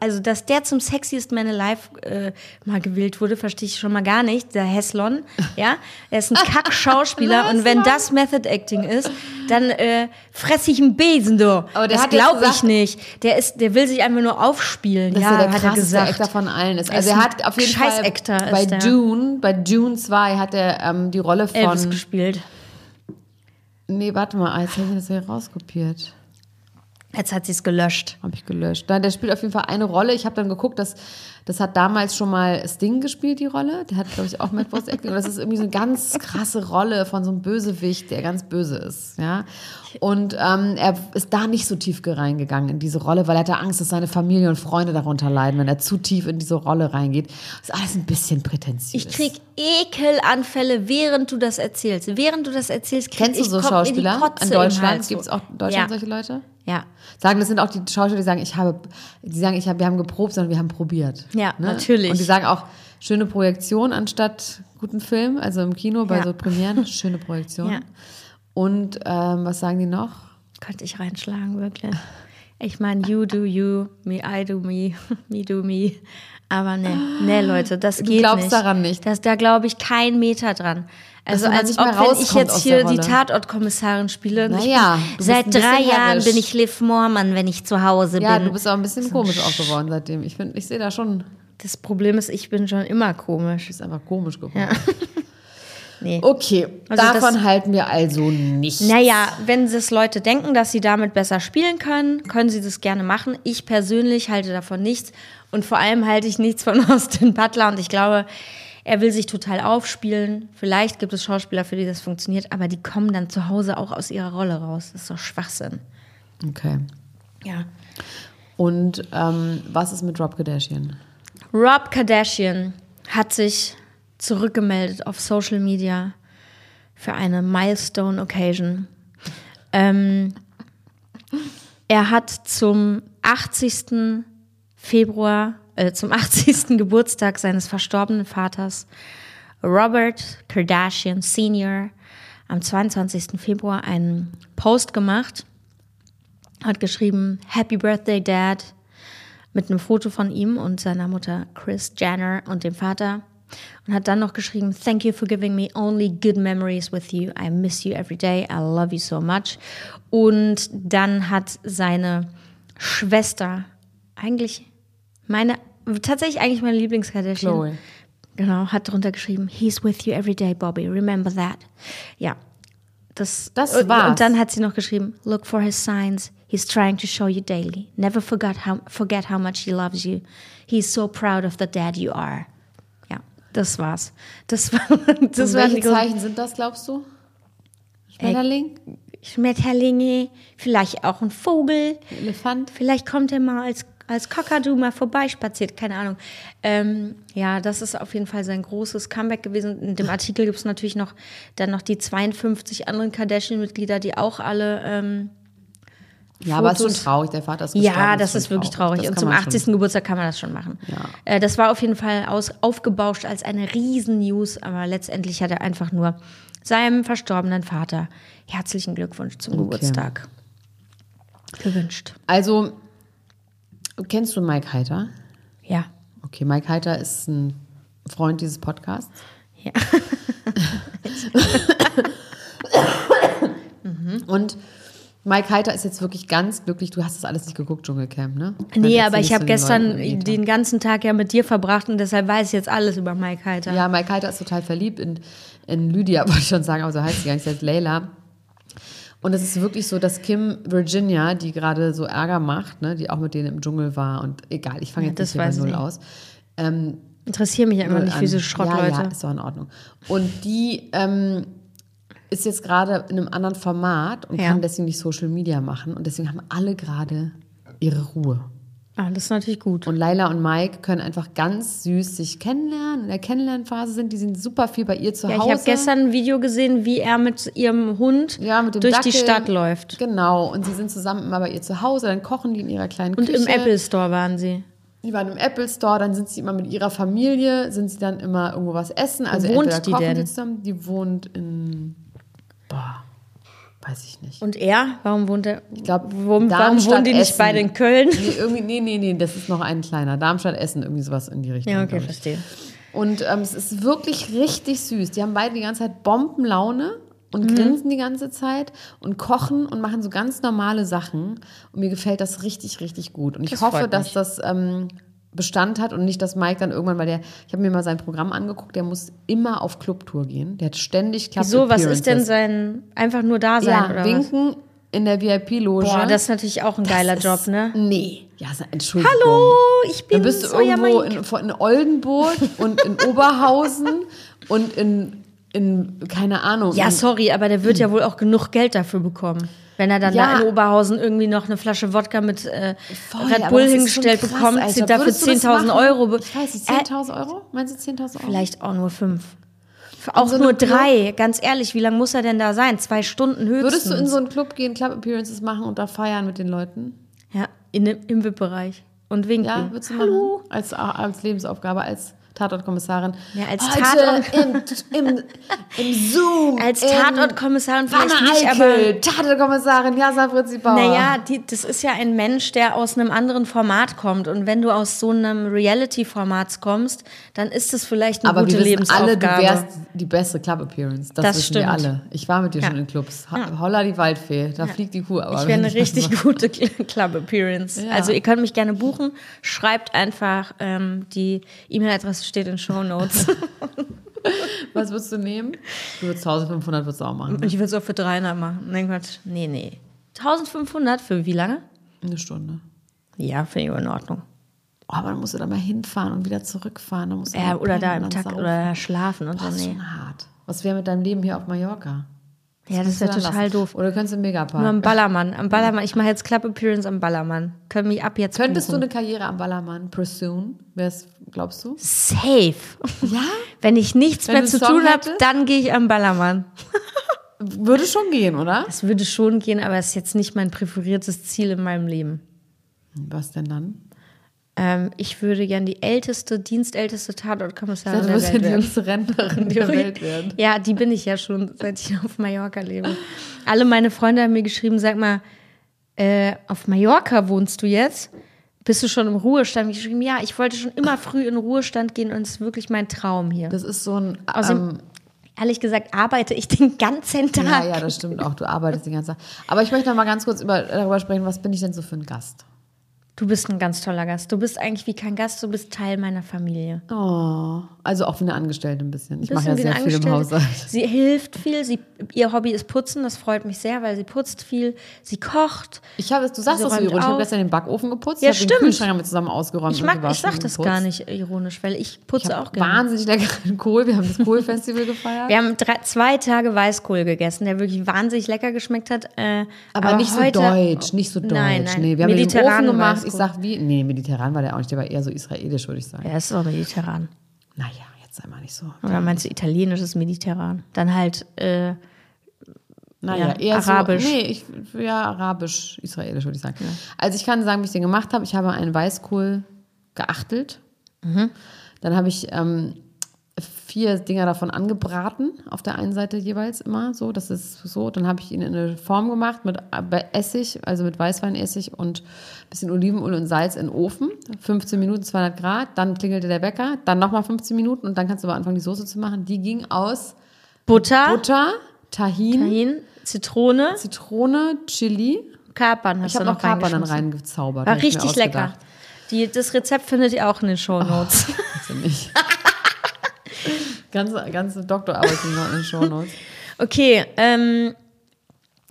Speaker 3: also, dass der zum Sexiest Man Alive äh, mal gewählt wurde, verstehe ich schon mal gar nicht. Der Heslon, ja, er ist ein Kack-Schauspieler und wenn das Method Acting ist, dann äh, fress ich einen Besen, du.
Speaker 2: Aber der
Speaker 3: das glaube ich nicht. Der ist, der will sich einfach nur aufspielen.
Speaker 2: dass
Speaker 3: ja,
Speaker 2: er der
Speaker 3: hat er gesagt.
Speaker 2: Actor von allen ist.
Speaker 3: Er
Speaker 2: Also
Speaker 3: ist
Speaker 2: er hat auf jeden Fall bei. Dune, bei Dune 2 hat er ähm, die Rolle von
Speaker 3: Elvis gespielt.
Speaker 2: Nee, warte mal, jetzt habe ich das hier rauskopiert.
Speaker 3: Jetzt hat sie es gelöscht.
Speaker 2: Habe ich gelöscht. Nein, der spielt auf jeden Fall eine Rolle. Ich habe dann geguckt, dass das hat damals schon mal Sting gespielt, die Rolle. Der hat, glaube ich, auch Madwurst Acting. Und das ist irgendwie so eine ganz krasse Rolle von so einem Bösewicht, der ganz böse ist. Ja? Und ähm, er ist da nicht so tief reingegangen in diese Rolle, weil er hatte Angst, dass seine Familie und Freunde darunter leiden, wenn er zu tief in diese Rolle reingeht. Das ist alles ein bisschen prätentiös.
Speaker 3: Ich krieg Ekelanfälle, während du das erzählst. Während du das erzählst, krieg
Speaker 2: Kennst du
Speaker 3: ich
Speaker 2: so
Speaker 3: in
Speaker 2: Schauspieler
Speaker 3: Kotze
Speaker 2: in
Speaker 3: im
Speaker 2: Deutschland? Gibt es auch in Deutschland
Speaker 3: ja.
Speaker 2: solche Leute?
Speaker 3: Ja.
Speaker 2: Sagen, das sind auch die Schauspieler, die sagen, ich habe, die sagen, ich habe, wir haben geprobt, sondern wir haben probiert. Ne?
Speaker 3: Ja, natürlich.
Speaker 2: Und die sagen auch, schöne Projektion anstatt guten Film, also im Kino bei
Speaker 3: Ja.
Speaker 2: so Premieren, schöne Projektion.
Speaker 3: Ja.
Speaker 2: Und ähm, was sagen die noch?
Speaker 3: Könnte ich reinschlagen, wirklich. Ich meine, you do you, me I do me, me do me. Aber ne, ne, Leute, das
Speaker 2: Du
Speaker 3: geht
Speaker 2: glaubst
Speaker 3: nicht.
Speaker 2: daran nicht?
Speaker 3: Das, da glaube ich kein Meter dran. Also als ob, wenn ich jetzt hier die. Tatortkommissarin spiele.
Speaker 2: Naja,
Speaker 3: bin,
Speaker 2: du
Speaker 3: seit drei Jahren
Speaker 2: herrisch.
Speaker 3: bin ich Liv Moormann, wenn ich zu Hause
Speaker 2: Ja,
Speaker 3: bin.
Speaker 2: du bist auch ein bisschen komisch auch geworden seitdem. Ich finde, ich sehe da schon, du
Speaker 3: das Problem ist, ich bin schon immer komisch.
Speaker 2: bist einfach komisch geworden.
Speaker 3: Nee.
Speaker 2: Okay,
Speaker 3: Also
Speaker 2: davon
Speaker 3: das-
Speaker 2: halten wir also nicht.
Speaker 3: Naja, wenn es Leute denken, dass sie damit besser spielen können, können sie das gerne machen. Ich persönlich halte davon nichts. Und vor allem halte ich nichts von Austin Butler. Und ich glaube, er will sich total aufspielen. Vielleicht gibt es Schauspieler, für die das funktioniert, aber die kommen dann zu Hause auch aus ihrer Rolle raus. Das ist doch Schwachsinn.
Speaker 2: Okay.
Speaker 3: Ja.
Speaker 2: Und ähm, was ist mit Rob Kardashian?
Speaker 3: Rob Kardashian hat sich zurückgemeldet auf Social Media für eine Milestone Occasion. Ähm, er hat zum 80. Februar, äh, zum 80. Geburtstag seines verstorbenen Vaters, Robert Kardashian Sr., am 22. Februar einen Post gemacht, hat geschrieben, Happy Birthday Dad, mit einem Foto von ihm und seiner Mutter Chris Jenner und dem Vater und hat dann noch geschrieben, Thank you for giving me only good memories with you. I miss you every day. I love you so much. Und dann hat seine Schwester, eigentlich meine, tatsächlich eigentlich meine Lieblingskardashian,
Speaker 2: Chloe.
Speaker 3: genau, hat drunter geschrieben, He's with you every day, Bobby. Remember that. Ja. Das,
Speaker 2: Das
Speaker 3: und,
Speaker 2: war's.
Speaker 3: Und dann hat sie noch geschrieben, Look for his signs. He's trying to show you daily. Never forget how, forget how much he loves you. He's so proud of the dad you are. Ja, das war's. Das war, das war
Speaker 2: welche
Speaker 3: die
Speaker 2: Zeichen sind das, glaubst du? Schmetterling?
Speaker 3: Schmetterlinge, vielleicht auch ein Vogel.
Speaker 2: Elefant?
Speaker 3: Vielleicht kommt er mal als, als Kakadu mal vorbeispaziert, keine Ahnung. Ähm, ja, das ist auf jeden Fall sein großes Comeback gewesen. In dem Artikel gibt es natürlich noch dann noch die 52 anderen Kardashian-Mitglieder, die auch alle. Ähm,
Speaker 2: Ja, aber es ist
Speaker 3: Fotos-
Speaker 2: schon traurig, der Vater ist
Speaker 3: ja, das
Speaker 2: schon
Speaker 3: ist wirklich traurig.
Speaker 2: Das
Speaker 3: Und zum
Speaker 2: man
Speaker 3: 80.
Speaker 2: schon-
Speaker 3: Geburtstag kann man das schon machen.
Speaker 2: Ja.
Speaker 3: Äh, das war auf jeden Fall aus, aufgebauscht als eine Riesen-News, aber letztendlich hat er einfach nur seinem verstorbenen Vater herzlichen Glückwunsch zum Geburtstag gewünscht.
Speaker 2: Also, kennst du Mike Heiter?
Speaker 3: Ja.
Speaker 2: Okay, Mike Heiter ist ein Freund dieses Podcasts.
Speaker 3: Ja.
Speaker 2: Und Mike Heiter ist jetzt wirklich ganz glücklich. Du hast das alles nicht geguckt, Dschungelcamp, ne?
Speaker 3: Nee, aber ich habe gestern
Speaker 2: Leuten
Speaker 3: den ganzen Tag ja mit dir verbracht und deshalb weiß ich jetzt alles über Mike Heiter.
Speaker 2: Ja, Mike Heiter ist total verliebt in, in Lydia, wollte ich schon sagen, aber so heißt sie gar nicht, sie heißt Layla. Und es ist wirklich so, dass Kim Virginia, die gerade so Ärger macht, ne, die auch mit denen im Dschungel war und egal, ich fange
Speaker 3: Ja,
Speaker 2: jetzt nicht hier bei null
Speaker 3: nicht.
Speaker 2: aus. Ähm,
Speaker 3: Interessiere mich ja immer
Speaker 2: null
Speaker 3: nicht für diese
Speaker 2: Ja,
Speaker 3: Schrottleute.
Speaker 2: ja, ist doch in Ordnung. Und die ähm, ist jetzt gerade in einem anderen Format und
Speaker 3: Ja.
Speaker 2: kann deswegen nicht Social Media machen. Und deswegen haben alle gerade ihre Ruhe.
Speaker 3: Ah, das ist natürlich gut.
Speaker 2: Und Laila und Mike können einfach ganz süß sich kennenlernen, in der Kennenlernphase sind. Die sind super viel bei ihr zu
Speaker 3: ja,
Speaker 2: Hause.
Speaker 3: ich habe gestern ein Video gesehen, wie er mit ihrem Hund
Speaker 2: ja, mit
Speaker 3: durch die
Speaker 2: Dackel.
Speaker 3: Stadt läuft.
Speaker 2: Genau. Und sie sind zusammen immer bei ihr zu Hause. Dann kochen die in ihrer kleinen
Speaker 3: Und
Speaker 2: Küche.
Speaker 3: im Apple Store waren sie.
Speaker 2: Die waren im Apple Store, dann sind sie immer mit ihrer Familie, sind sie dann immer irgendwo was essen. Also
Speaker 3: wohnt
Speaker 2: entweder
Speaker 3: die
Speaker 2: kochen
Speaker 3: denn?
Speaker 2: die zusammen. Die wohnt in, boah, weiß ich nicht.
Speaker 3: Und er? Warum wohnt er?
Speaker 2: Ich glaube,
Speaker 3: warum, warum wohnen die nicht beide in Köln?
Speaker 2: Nee, irgendwie, nee, nee, nee, das ist noch ein kleiner. Darmstadt Essen, irgendwie sowas in die Richtung.
Speaker 3: Ja, okay, verstehe.
Speaker 2: Und ähm, es ist wirklich richtig süß. Die haben beide die ganze Zeit Bombenlaune und
Speaker 3: Mhm.
Speaker 2: grinsen die ganze Zeit und kochen und machen so ganz normale Sachen. Und mir gefällt das richtig, richtig gut. Und ich
Speaker 3: Das
Speaker 2: hoffe, dass das ähm, Bestand hat und nicht, dass Mike dann irgendwann, weil der, ich habe mir mal sein Programm angeguckt, der muss immer auf Clubtour gehen. Der hat ständig Club
Speaker 3: Wieso, was ist denn sein, einfach nur da sein
Speaker 2: Ja,
Speaker 3: oder was?
Speaker 2: winken in der VIP-Loge.
Speaker 3: Boah, das ist natürlich auch ein geiler
Speaker 2: ist-
Speaker 3: Job, ne?
Speaker 2: Nee. Ja, Entschuldigung.
Speaker 3: Hallo, ich bin
Speaker 2: Dann bist du irgendwo in, in Oldenburg und in Oberhausen und in, in, keine Ahnung.
Speaker 3: Ja, sorry, aber der wird ja wohl auch genug Geld dafür bekommen. Wenn er dann
Speaker 2: Ja.
Speaker 3: da in Oberhausen irgendwie noch eine Flasche Wodka mit äh,
Speaker 2: Voll,
Speaker 3: Red Bull hingestellt
Speaker 2: krass,
Speaker 3: bekommt,
Speaker 2: Alter.
Speaker 3: dafür
Speaker 2: Würdest du das
Speaker 3: 10.000
Speaker 2: machen?
Speaker 3: Euro.
Speaker 2: Ich weiß nicht,
Speaker 3: Äh,
Speaker 2: 10.000 Euro? Meinst du 10.000 Euro?
Speaker 3: Vielleicht auch nur fünf. Auch
Speaker 2: so
Speaker 3: nur
Speaker 2: eine Club-
Speaker 3: drei. Ganz ehrlich, wie lange muss er denn da sein? Zwei Stunden höchstens.
Speaker 2: Würdest du in so einen Club gehen, Club Appearances machen und da feiern mit den Leuten?
Speaker 3: ja, in, im VIP-Bereich. Und winken.
Speaker 2: Ja, würdest du
Speaker 3: Hallo.
Speaker 2: machen? Als, als Lebensaufgabe, als Tatortkommissarin.
Speaker 3: Ja, als
Speaker 2: Heute im, im, im Zoom.
Speaker 3: Als
Speaker 2: in
Speaker 3: Tatortkommissarin vielleicht nicht, aber
Speaker 2: Tatortkommissarin Jasna Fritzi Bauer.
Speaker 3: Naja, die, das ist ja ein Mensch, der aus einem anderen Format kommt. Und wenn du aus so einem Reality-Format kommst, dann ist das vielleicht eine
Speaker 2: Aber
Speaker 3: gute
Speaker 2: wir wissen alle,
Speaker 3: Lebensaufgabe.
Speaker 2: du wärst die beste Club-Appearance. Das,
Speaker 3: Das
Speaker 2: wissen
Speaker 3: stimmt.
Speaker 2: wir alle. Ich war mit dir
Speaker 3: Ja.
Speaker 2: schon in Clubs. Holla die Waldfee, da fliegt die Kuh. Aber
Speaker 3: ich wäre eine richtig
Speaker 2: mache-
Speaker 3: gute Cl- Club-Appearance.
Speaker 2: Ja.
Speaker 3: Also ihr könnt mich gerne buchen. Schreibt einfach, ähm, die E-Mail-Adresse steht in Show Notes.
Speaker 2: Was würdest du nehmen? Du würdest 1500 würdest du auch machen. Ne?
Speaker 3: ich würde es auch für 300 machen. Nein, Quatsch. Nee, nee. 1500 für wie lange?
Speaker 2: Eine Stunde.
Speaker 3: Ja, finde ich in Ordnung.
Speaker 2: Oh, aber dann musst du da mal hinfahren und wieder zurückfahren. Dann musst du
Speaker 3: Ja, oder da im Tag oder schlafen und
Speaker 2: Boah, das
Speaker 3: so.
Speaker 2: ist
Speaker 3: Nee.
Speaker 2: schon hart. Was wäre mit deinem Leben hier auf Mallorca?
Speaker 3: Ja, das
Speaker 2: musst du
Speaker 3: wäre total
Speaker 2: lassen.
Speaker 3: doof.
Speaker 2: Oder du könntest im Megapark.
Speaker 3: Nur am Ballermann. Am Ballermann. Ich mache jetzt Club Appearance am Ballermann. Können mich ab jetzt
Speaker 2: Könntest du
Speaker 3: buchen.
Speaker 2: eine Karriere am Ballermann pursuen? Wär's, glaubst du?
Speaker 3: Safe.
Speaker 2: Ja?
Speaker 3: Wenn ich nichts
Speaker 2: Wenn
Speaker 3: mehr
Speaker 2: du
Speaker 3: zu
Speaker 2: Song
Speaker 3: tun habe, dann gehe ich am Ballermann.
Speaker 2: würde schon gehen, oder?
Speaker 3: Es würde schon gehen, aber es ist jetzt nicht mein präferiertes Ziel in meinem Leben.
Speaker 2: Was denn dann?
Speaker 3: Ähm, ich würde gern die älteste, dienstälteste Tatortkommissarin
Speaker 2: Du
Speaker 3: der
Speaker 2: wirst ja
Speaker 3: Welt
Speaker 2: die
Speaker 3: werden.
Speaker 2: Rentnerin der Welt werden.
Speaker 3: Ja, die bin ich ja schon, seit ich auf Mallorca lebe. Alle meine Freunde haben mir geschrieben, sag mal, äh, auf Mallorca wohnst du jetzt? Bist du schon im Ruhestand? Ich geschrieben, ja, ich wollte schon immer früh in den Ruhestand gehen und es ist wirklich mein Traum hier.
Speaker 2: Das ist so ein.
Speaker 3: Außerdem,
Speaker 2: Ähm,
Speaker 3: ehrlich gesagt, arbeite ich den ganzen Tag.
Speaker 2: ja, ja, das stimmt auch. Du arbeitest den ganzen Tag. Aber ich möchte noch mal ganz kurz über, darüber sprechen, was bin ich denn so für ein Gast?
Speaker 3: Du bist ein ganz toller Gast. Du bist eigentlich wie kein Gast, du bist Teil meiner Familie.
Speaker 2: Oh, also auch wie eine Angestellte ein bisschen. Ich mache ja sehr viel im. Haushalt.
Speaker 3: Sie hilft viel. Sie, ihr Hobby ist Putzen. Das freut mich sehr, weil sie putzt viel. Sie kocht.
Speaker 2: Ich habe, du sagst das so ironisch. Ich habe gestern den Backofen geputzt.
Speaker 3: Ja,
Speaker 2: ich habe den
Speaker 3: stimmt.
Speaker 2: Kühlschrank haben wir zusammen ausgeräumt.
Speaker 3: Ich mag, ich sag das
Speaker 2: geputzt.
Speaker 3: gar nicht ironisch, weil ich putze
Speaker 2: Ich
Speaker 3: auch gerne.
Speaker 2: wahnsinnig leckeren Kohl. Wir haben das Kohlfestival gefeiert.
Speaker 3: Wir haben drei, zwei Tage Weißkohl gegessen, der wirklich wahnsinnig lecker geschmeckt hat. Äh,
Speaker 2: aber, nicht
Speaker 3: heute,
Speaker 2: so deutsch, nicht so deutsch.
Speaker 3: Nein, nein.
Speaker 2: Nee, wir haben den Ofen
Speaker 3: Mediterranen
Speaker 2: gemacht. Ich sag wie, nee, mediterran war der auch nicht, der war eher so israelisch, würde ich sagen.
Speaker 3: Ja, ist auch mediterran.
Speaker 2: Naja, jetzt sei mal nicht so.
Speaker 3: Oder meinst du italienisches Mediterran? Dann halt, äh,
Speaker 2: Naja,
Speaker 3: Ja,
Speaker 2: eher
Speaker 3: arabisch.
Speaker 2: So, nee, ich, ja, arabisch, israelisch würde ich sagen. Also ich kann sagen, wie ich den gemacht habe. Ich habe einen Weißkohl geachtelt.
Speaker 3: Mhm. Dann
Speaker 2: Dann habe ich ähm, vier Dinger davon angebraten, auf der einen Seite jeweils immer so. Das ist so. Dann habe ich ihn in eine Form gemacht mit äh, Essig, also mit Weißweinessig und ein bisschen Olivenöl und Salz in den Ofen. 15 Minuten, 200 Grad. Dann klingelte der Wecker. Dann nochmal 15 Minuten und dann kannst du aber anfangen, die Soße zu machen. Die ging aus
Speaker 3: Butter,
Speaker 2: Butter, Tahin,
Speaker 3: Tahin, Zitrone,
Speaker 2: Zitrone, Chili.
Speaker 3: Kapern hast
Speaker 2: Ich habe
Speaker 3: du
Speaker 2: noch Kapern dann reingezaubert.
Speaker 3: War richtig lecker. Die, das Rezept findet ihr auch in den Shownotes.
Speaker 2: Bitte nicht. ganze, ganze Doktorarbeit sind noch in den Shownotes.
Speaker 3: Okay, ähm,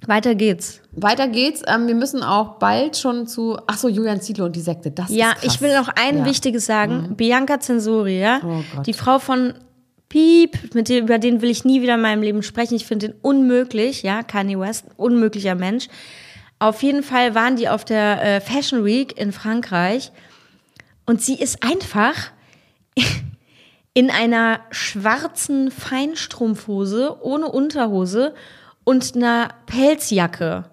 Speaker 3: weiter geht's.
Speaker 2: Weiter geht's. Ähm, wir müssen auch bald schon zu. Ach so, Julian Zietlow und die Sekte. Das
Speaker 3: Ja,
Speaker 2: ist krass.
Speaker 3: ich will noch ein
Speaker 2: Ja.
Speaker 3: Wichtiges sagen. Bianca Censori, ja?
Speaker 2: Oh Gott.
Speaker 3: Die Frau von Piep, mit dem, über den will ich nie wieder in meinem Leben sprechen. Ich finde den unmöglich, ja, Kanye West, unmöglicher Mensch. Auf jeden Fall waren die auf der äh, Fashion Week in Frankreich und sie ist einfach in einer schwarzen Feinstrumpfhose ohne Unterhose und einer Pelzjacke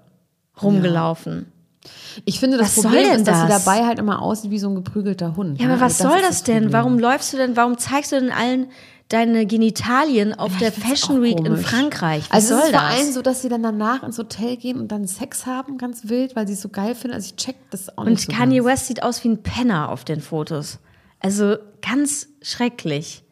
Speaker 3: rumgelaufen.
Speaker 2: Ich finde, das
Speaker 3: Was soll
Speaker 2: Problem
Speaker 3: denn
Speaker 2: ist, dass sie
Speaker 3: das?
Speaker 2: dabei halt immer aussieht wie so ein geprügelter Hund.
Speaker 3: Ja,
Speaker 2: ne?
Speaker 3: aber was
Speaker 2: Also
Speaker 3: soll das denn?
Speaker 2: Problem.
Speaker 3: Warum läufst du denn, warum zeigst du denn allen deine Genitalien auf der
Speaker 2: Ich find's
Speaker 3: Fashion Week in. Frankreich? Was
Speaker 2: Also es
Speaker 3: soll
Speaker 2: ist vor allem
Speaker 3: das?
Speaker 2: so, dass sie dann danach ins Hotel gehen und dann Sex haben, ganz wild, weil sie es so geil finden. Also ich check das auch nicht
Speaker 3: Und
Speaker 2: so
Speaker 3: Kanye
Speaker 2: ganz.
Speaker 3: West sieht aus wie ein Penner auf den Fotos. Also ganz schrecklich.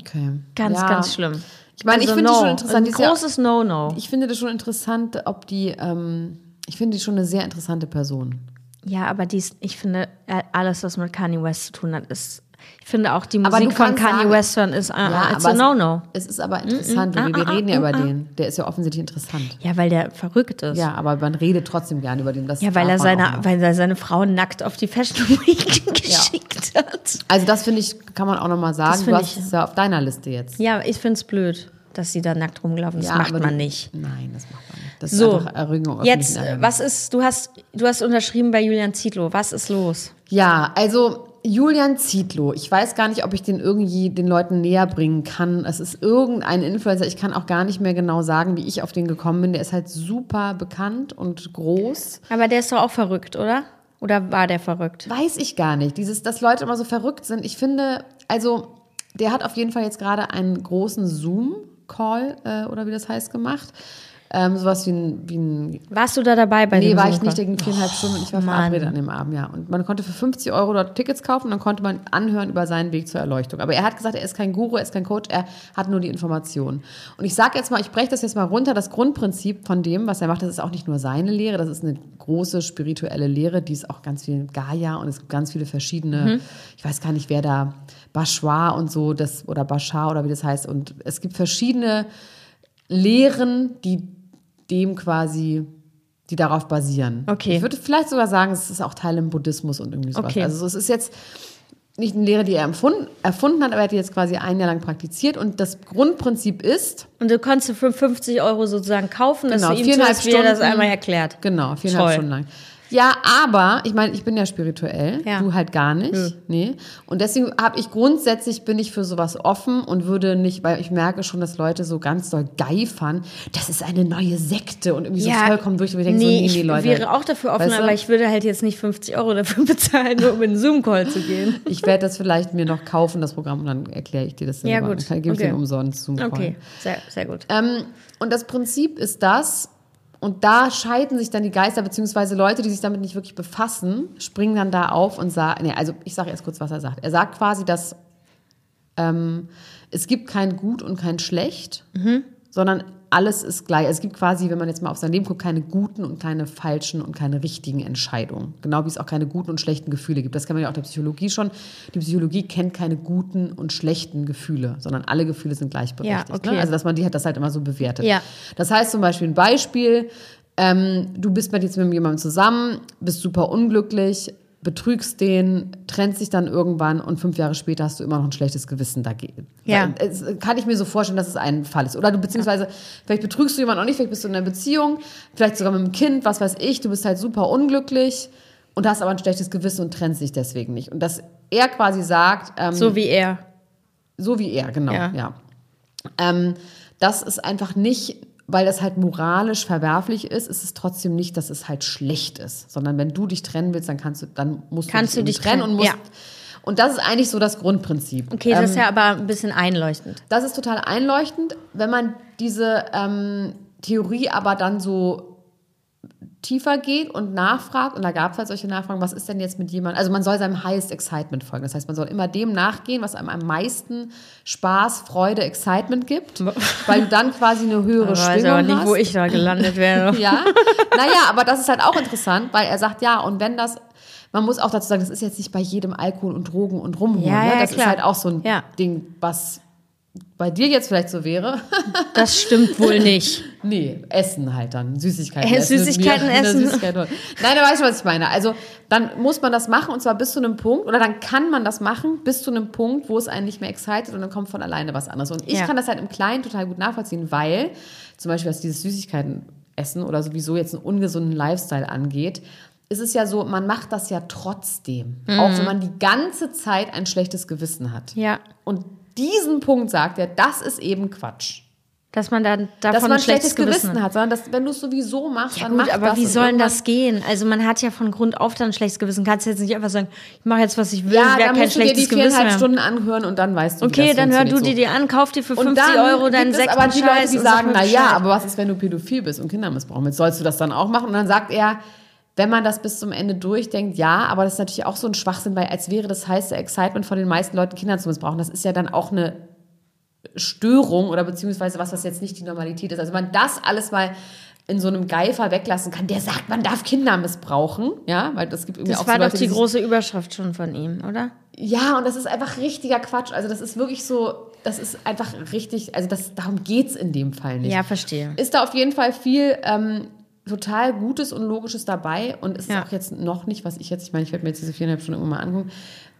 Speaker 2: Okay.
Speaker 3: Ganz,
Speaker 2: Ja.
Speaker 3: ganz schlimm.
Speaker 2: Ich meine, ich
Speaker 3: Also
Speaker 2: finde die
Speaker 3: no.
Speaker 2: schon interessant.
Speaker 3: Ein
Speaker 2: Die ist
Speaker 3: großes No-No.
Speaker 2: Ich finde das schon interessant, ob die, ähm, ich finde die schon eine sehr interessante Person.
Speaker 3: Ja, aber dies, ich finde, äh, alles, was mit Kanye West zu tun hat, ist. Ich finde auch die
Speaker 2: Aber
Speaker 3: Musik von Kanye
Speaker 2: sagen-
Speaker 3: West hören ist uh,
Speaker 2: Ja,
Speaker 3: it's a No-No.
Speaker 2: Es ist aber interessant,
Speaker 3: Mm, mm,
Speaker 2: wir
Speaker 3: ah,
Speaker 2: reden ja
Speaker 3: ah,
Speaker 2: über
Speaker 3: ah.
Speaker 2: den. Der ist ja offensichtlich interessant.
Speaker 3: Ja, weil der verrückt ist.
Speaker 2: Ja, aber man redet trotzdem gerne über den. Das
Speaker 3: Ja, weil er, seine, weil er seine Frau nackt auf die Fashion Week geschickt hat.
Speaker 2: Also das finde ich, kann man auch nochmal sagen. Du
Speaker 3: finde
Speaker 2: hast
Speaker 3: ich-
Speaker 2: es ja auf deiner Liste jetzt.
Speaker 3: Ja, ich finde es blöd, dass sie da nackt rumgelaufen ist.
Speaker 2: Ja,
Speaker 3: Das macht man nicht.
Speaker 2: Nein, das macht man nicht. Das
Speaker 3: So,
Speaker 2: ist einfach Erregung
Speaker 3: Jetzt, was ist, du hast, du hast unterschrieben bei Julian Zietlow. Was ist los?
Speaker 2: Ja, also Julian Zietlow. Ich weiß gar nicht, ob ich den irgendwie den Leuten näher bringen kann. Es ist irgendein Influencer. Ich kann auch gar nicht mehr genau sagen, wie ich auf den gekommen bin. Der ist halt super bekannt und groß.
Speaker 3: Aber der ist doch auch verrückt, oder? Oder war der verrückt?
Speaker 2: Weiß ich gar nicht. Dieses, dass Leute immer so verrückt sind. Ich finde, also der hat auf jeden Fall jetzt gerade einen großen Zoom-Call äh, oder wie das heißt gemacht. Ähm, sowas wie ein, wie ein
Speaker 3: Warst du da dabei bei
Speaker 2: Nee, war ich
Speaker 3: Zoom-Call?
Speaker 2: nicht, ging viereinhalb Stunden und ich war
Speaker 3: Mann.
Speaker 2: verabredet an dem Abend, ja. Und man konnte für 50 Euro dort Tickets kaufen und dann konnte man anhören über seinen Weg zur Erleuchtung. Aber er hat gesagt, er ist kein Guru, er ist kein Coach, er hat nur die Informationen. Und ich sage jetzt mal, ich breche das jetzt mal runter, das Grundprinzip von dem, was er macht, das ist auch nicht nur seine Lehre, das ist eine große spirituelle Lehre, die ist auch ganz viel Gaia und es gibt ganz viele verschiedene, ich weiß gar nicht, wer da, Bashar und so, das, oder Bashar oder wie das heißt. Und es gibt verschiedene Lehren, die dem quasi, die darauf basieren.
Speaker 3: Okay.
Speaker 2: Ich würde vielleicht sogar sagen, es ist auch Teil im Buddhismus und irgendwie sowas.
Speaker 3: Okay.
Speaker 2: Also es ist jetzt nicht eine Lehre, die er erfunden hat, aber er hat die jetzt quasi ein Jahr lang praktiziert. Und das Grundprinzip ist,
Speaker 3: Und du konntest für 50 Euro sozusagen kaufen, dass
Speaker 2: Genau,
Speaker 3: du ihm
Speaker 2: viereinhalb
Speaker 3: zuerst wieder das
Speaker 2: Stunden.
Speaker 3: einmal erklärt.
Speaker 2: genau, viereinhalb
Speaker 3: Toll.
Speaker 2: Stunden lang. Ja, aber ich meine, ich bin ja spirituell,
Speaker 3: Ja.
Speaker 2: du halt gar nicht.
Speaker 3: Nö.
Speaker 2: Nee. Und deswegen habe ich grundsätzlich bin ich für sowas offen und würde nicht, weil ich merke schon, dass Leute so ganz doll geifern. Das ist eine neue Sekte und irgendwie so vollkommen durch. Und ich denke so,
Speaker 3: nee,
Speaker 2: nee, nee,
Speaker 3: ich
Speaker 2: Leute.
Speaker 3: wäre auch dafür offen,
Speaker 2: Weißt du?
Speaker 3: aber ich würde halt jetzt nicht 50 Euro dafür bezahlen, nur um in einen Zoom-Call zu gehen.
Speaker 2: Ich werde das vielleicht mir noch kaufen, das Programm, und dann erkläre ich dir das
Speaker 3: Ja,
Speaker 2: selber.
Speaker 3: gut.
Speaker 2: Dann gebe ich
Speaker 3: Okay.
Speaker 2: dir umsonst zum Call.
Speaker 3: Okay, sehr, sehr gut.
Speaker 2: Ähm, und das Prinzip ist das, und da scheiden sich dann die Geister, beziehungsweise Leute, die sich damit nicht wirklich befassen, springen dann da auf und sagen, nee, also ich sage erst kurz, was er sagt. Er sagt quasi, dass ähm, es gibt kein Gut und kein Schlecht, sondern alles ist gleich. Es gibt quasi, wenn man jetzt mal auf sein Leben guckt, keine guten und keine falschen und keine richtigen Entscheidungen. Genau wie es auch keine guten und schlechten Gefühle gibt. Das kennt man ja auch der Psychologie schon. Die Psychologie kennt keine guten und schlechten Gefühle, sondern alle Gefühle sind gleichberechtigt.
Speaker 3: Ja, okay.
Speaker 2: ne? Also dass man die hat das halt immer so bewertet.
Speaker 3: Ja.
Speaker 2: Das heißt zum Beispiel ein Beispiel, ähm, du bist jetzt mit jemandem zusammen, bist super unglücklich, betrügst den, trennst dich dann irgendwann und fünf Jahre später hast du immer noch ein schlechtes Gewissen dagegen.
Speaker 3: Ja.
Speaker 2: Es kann ich mir so vorstellen, dass es ein Fall ist. Oder du beziehungsweise, vielleicht betrügst du jemanden auch nicht, vielleicht bist du in einer Beziehung, vielleicht sogar mit einem Kind, was weiß ich, du bist halt super unglücklich und hast aber ein schlechtes Gewissen und trennst dich deswegen nicht. Und dass er quasi sagt, ähm,
Speaker 3: So wie er.
Speaker 2: so wie er, genau,
Speaker 3: Ja.
Speaker 2: ja. Ähm, das ist einfach nicht, weil das halt moralisch verwerflich ist, ist es trotzdem nicht, dass es halt schlecht ist, sondern wenn du dich trennen willst, dann kannst du, dann musst
Speaker 3: Kannst
Speaker 2: du
Speaker 3: du
Speaker 2: dich,
Speaker 3: dich
Speaker 2: eben trennen
Speaker 3: trennen,
Speaker 2: und musst.
Speaker 3: ja.
Speaker 2: Und das ist eigentlich so das Grundprinzip.
Speaker 3: Okay, das ist ja aber ein bisschen einleuchtend.
Speaker 2: Das ist total einleuchtend, wenn man diese ähm, Theorie aber dann so tiefer geht und nachfragt, und da gab es halt solche Nachfragen, was ist denn jetzt mit jemandem, also man soll seinem Highest Excitement folgen. Das heißt, man soll immer dem nachgehen, was einem am meisten Spaß, Freude, Excitement gibt, weil du dann quasi eine höhere
Speaker 3: Ich weiß
Speaker 2: Schwingung
Speaker 3: aber nicht,
Speaker 2: hast.
Speaker 3: wo ich da gelandet wäre.
Speaker 2: Ja, naja, aber das ist halt auch interessant, weil er sagt, ja, und wenn das, man muss auch dazu sagen, das ist jetzt nicht bei jedem Alkohol und Drogen und Rumholen.
Speaker 3: Ja,
Speaker 2: ne?
Speaker 3: ja,
Speaker 2: Das
Speaker 3: klar.
Speaker 2: ist halt auch so ein
Speaker 3: Ja.
Speaker 2: Ding, was bei dir jetzt vielleicht so wäre.
Speaker 3: Das stimmt wohl nicht.
Speaker 2: Nee, Essen halt dann. Süßigkeiten
Speaker 3: Äh,
Speaker 2: essen.
Speaker 3: Süßigkeiten essen.
Speaker 2: Süßigkeit. Nein, du weißt schon, was ich meine. Also dann muss man das machen und zwar bis zu einem Punkt, oder dann kann man das machen bis zu einem Punkt, wo es einen nicht mehr excited und dann kommt von alleine was anderes. Und ich
Speaker 3: Ja.
Speaker 2: kann das halt im Kleinen total gut nachvollziehen, weil zum Beispiel, was dieses Süßigkeiten essen oder sowieso jetzt einen ungesunden Lifestyle angeht, ist es ja so, man macht das ja trotzdem. Auch wenn man die ganze Zeit ein schlechtes Gewissen hat.
Speaker 3: Ja.
Speaker 2: Und diesen Punkt sagt er, das ist eben Quatsch
Speaker 3: Dass man dann davon
Speaker 2: dass man
Speaker 3: ein
Speaker 2: schlechtes
Speaker 3: schlechtes
Speaker 2: Gewissen hat, sondern dass, wenn du es sowieso machst,
Speaker 3: Ja
Speaker 2: dann
Speaker 3: gut, aber wie soll denn das gehen? Also man hat ja von Grund auf dann ein schlechtes Gewissen. Kannst jetzt nicht einfach sagen, ich mache jetzt, was ich will,
Speaker 2: Ja,
Speaker 3: ich werde
Speaker 2: dann
Speaker 3: kein
Speaker 2: musst du dir die
Speaker 3: schlechtes Gewissen
Speaker 2: viereinhalb. Stunden anhören und dann weißt du,
Speaker 3: Okay, dann hör du die dir an, kauf dir für
Speaker 2: Und
Speaker 3: 50
Speaker 2: dann
Speaker 3: Euro deinen
Speaker 2: es aber die Leute, die sagen, na ja, aber was ist, wenn du pädophil bist und Kinder missbrauchen willst? Sollst du das dann auch machen? Und dann sagt er, wenn man das bis zum Ende durchdenkt, ja, aber das ist natürlich auch so ein Schwachsinn, weil als wäre das heiße Excitement von den meisten Leuten, Kinder zu missbrauchen. Das ist ja dann auch eine Störung oder beziehungsweise was, was jetzt nicht die Normalität ist. Also wenn man das alles mal in so einem Geifer weglassen kann, der sagt, man darf Kinder missbrauchen, ja, weil das gibt irgendwie
Speaker 3: Das
Speaker 2: auch
Speaker 3: war
Speaker 2: so
Speaker 3: doch
Speaker 2: Leute,
Speaker 3: die
Speaker 2: die
Speaker 3: große Überschrift schon von ihm, oder?
Speaker 2: ja, und das ist einfach richtiger Quatsch. Also das ist wirklich so, das ist einfach richtig, also das, darum geht es in dem Fall nicht.
Speaker 3: Ja, verstehe.
Speaker 2: Ist da auf jeden Fall viel ähm, total Gutes und Logisches dabei und ist
Speaker 3: Ja.
Speaker 2: auch jetzt noch nicht, was ich jetzt, ich meine, ich werde mir jetzt diese viereinhalb Stunden irgendwann mal angucken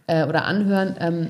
Speaker 2: äh, oder anhören, ähm,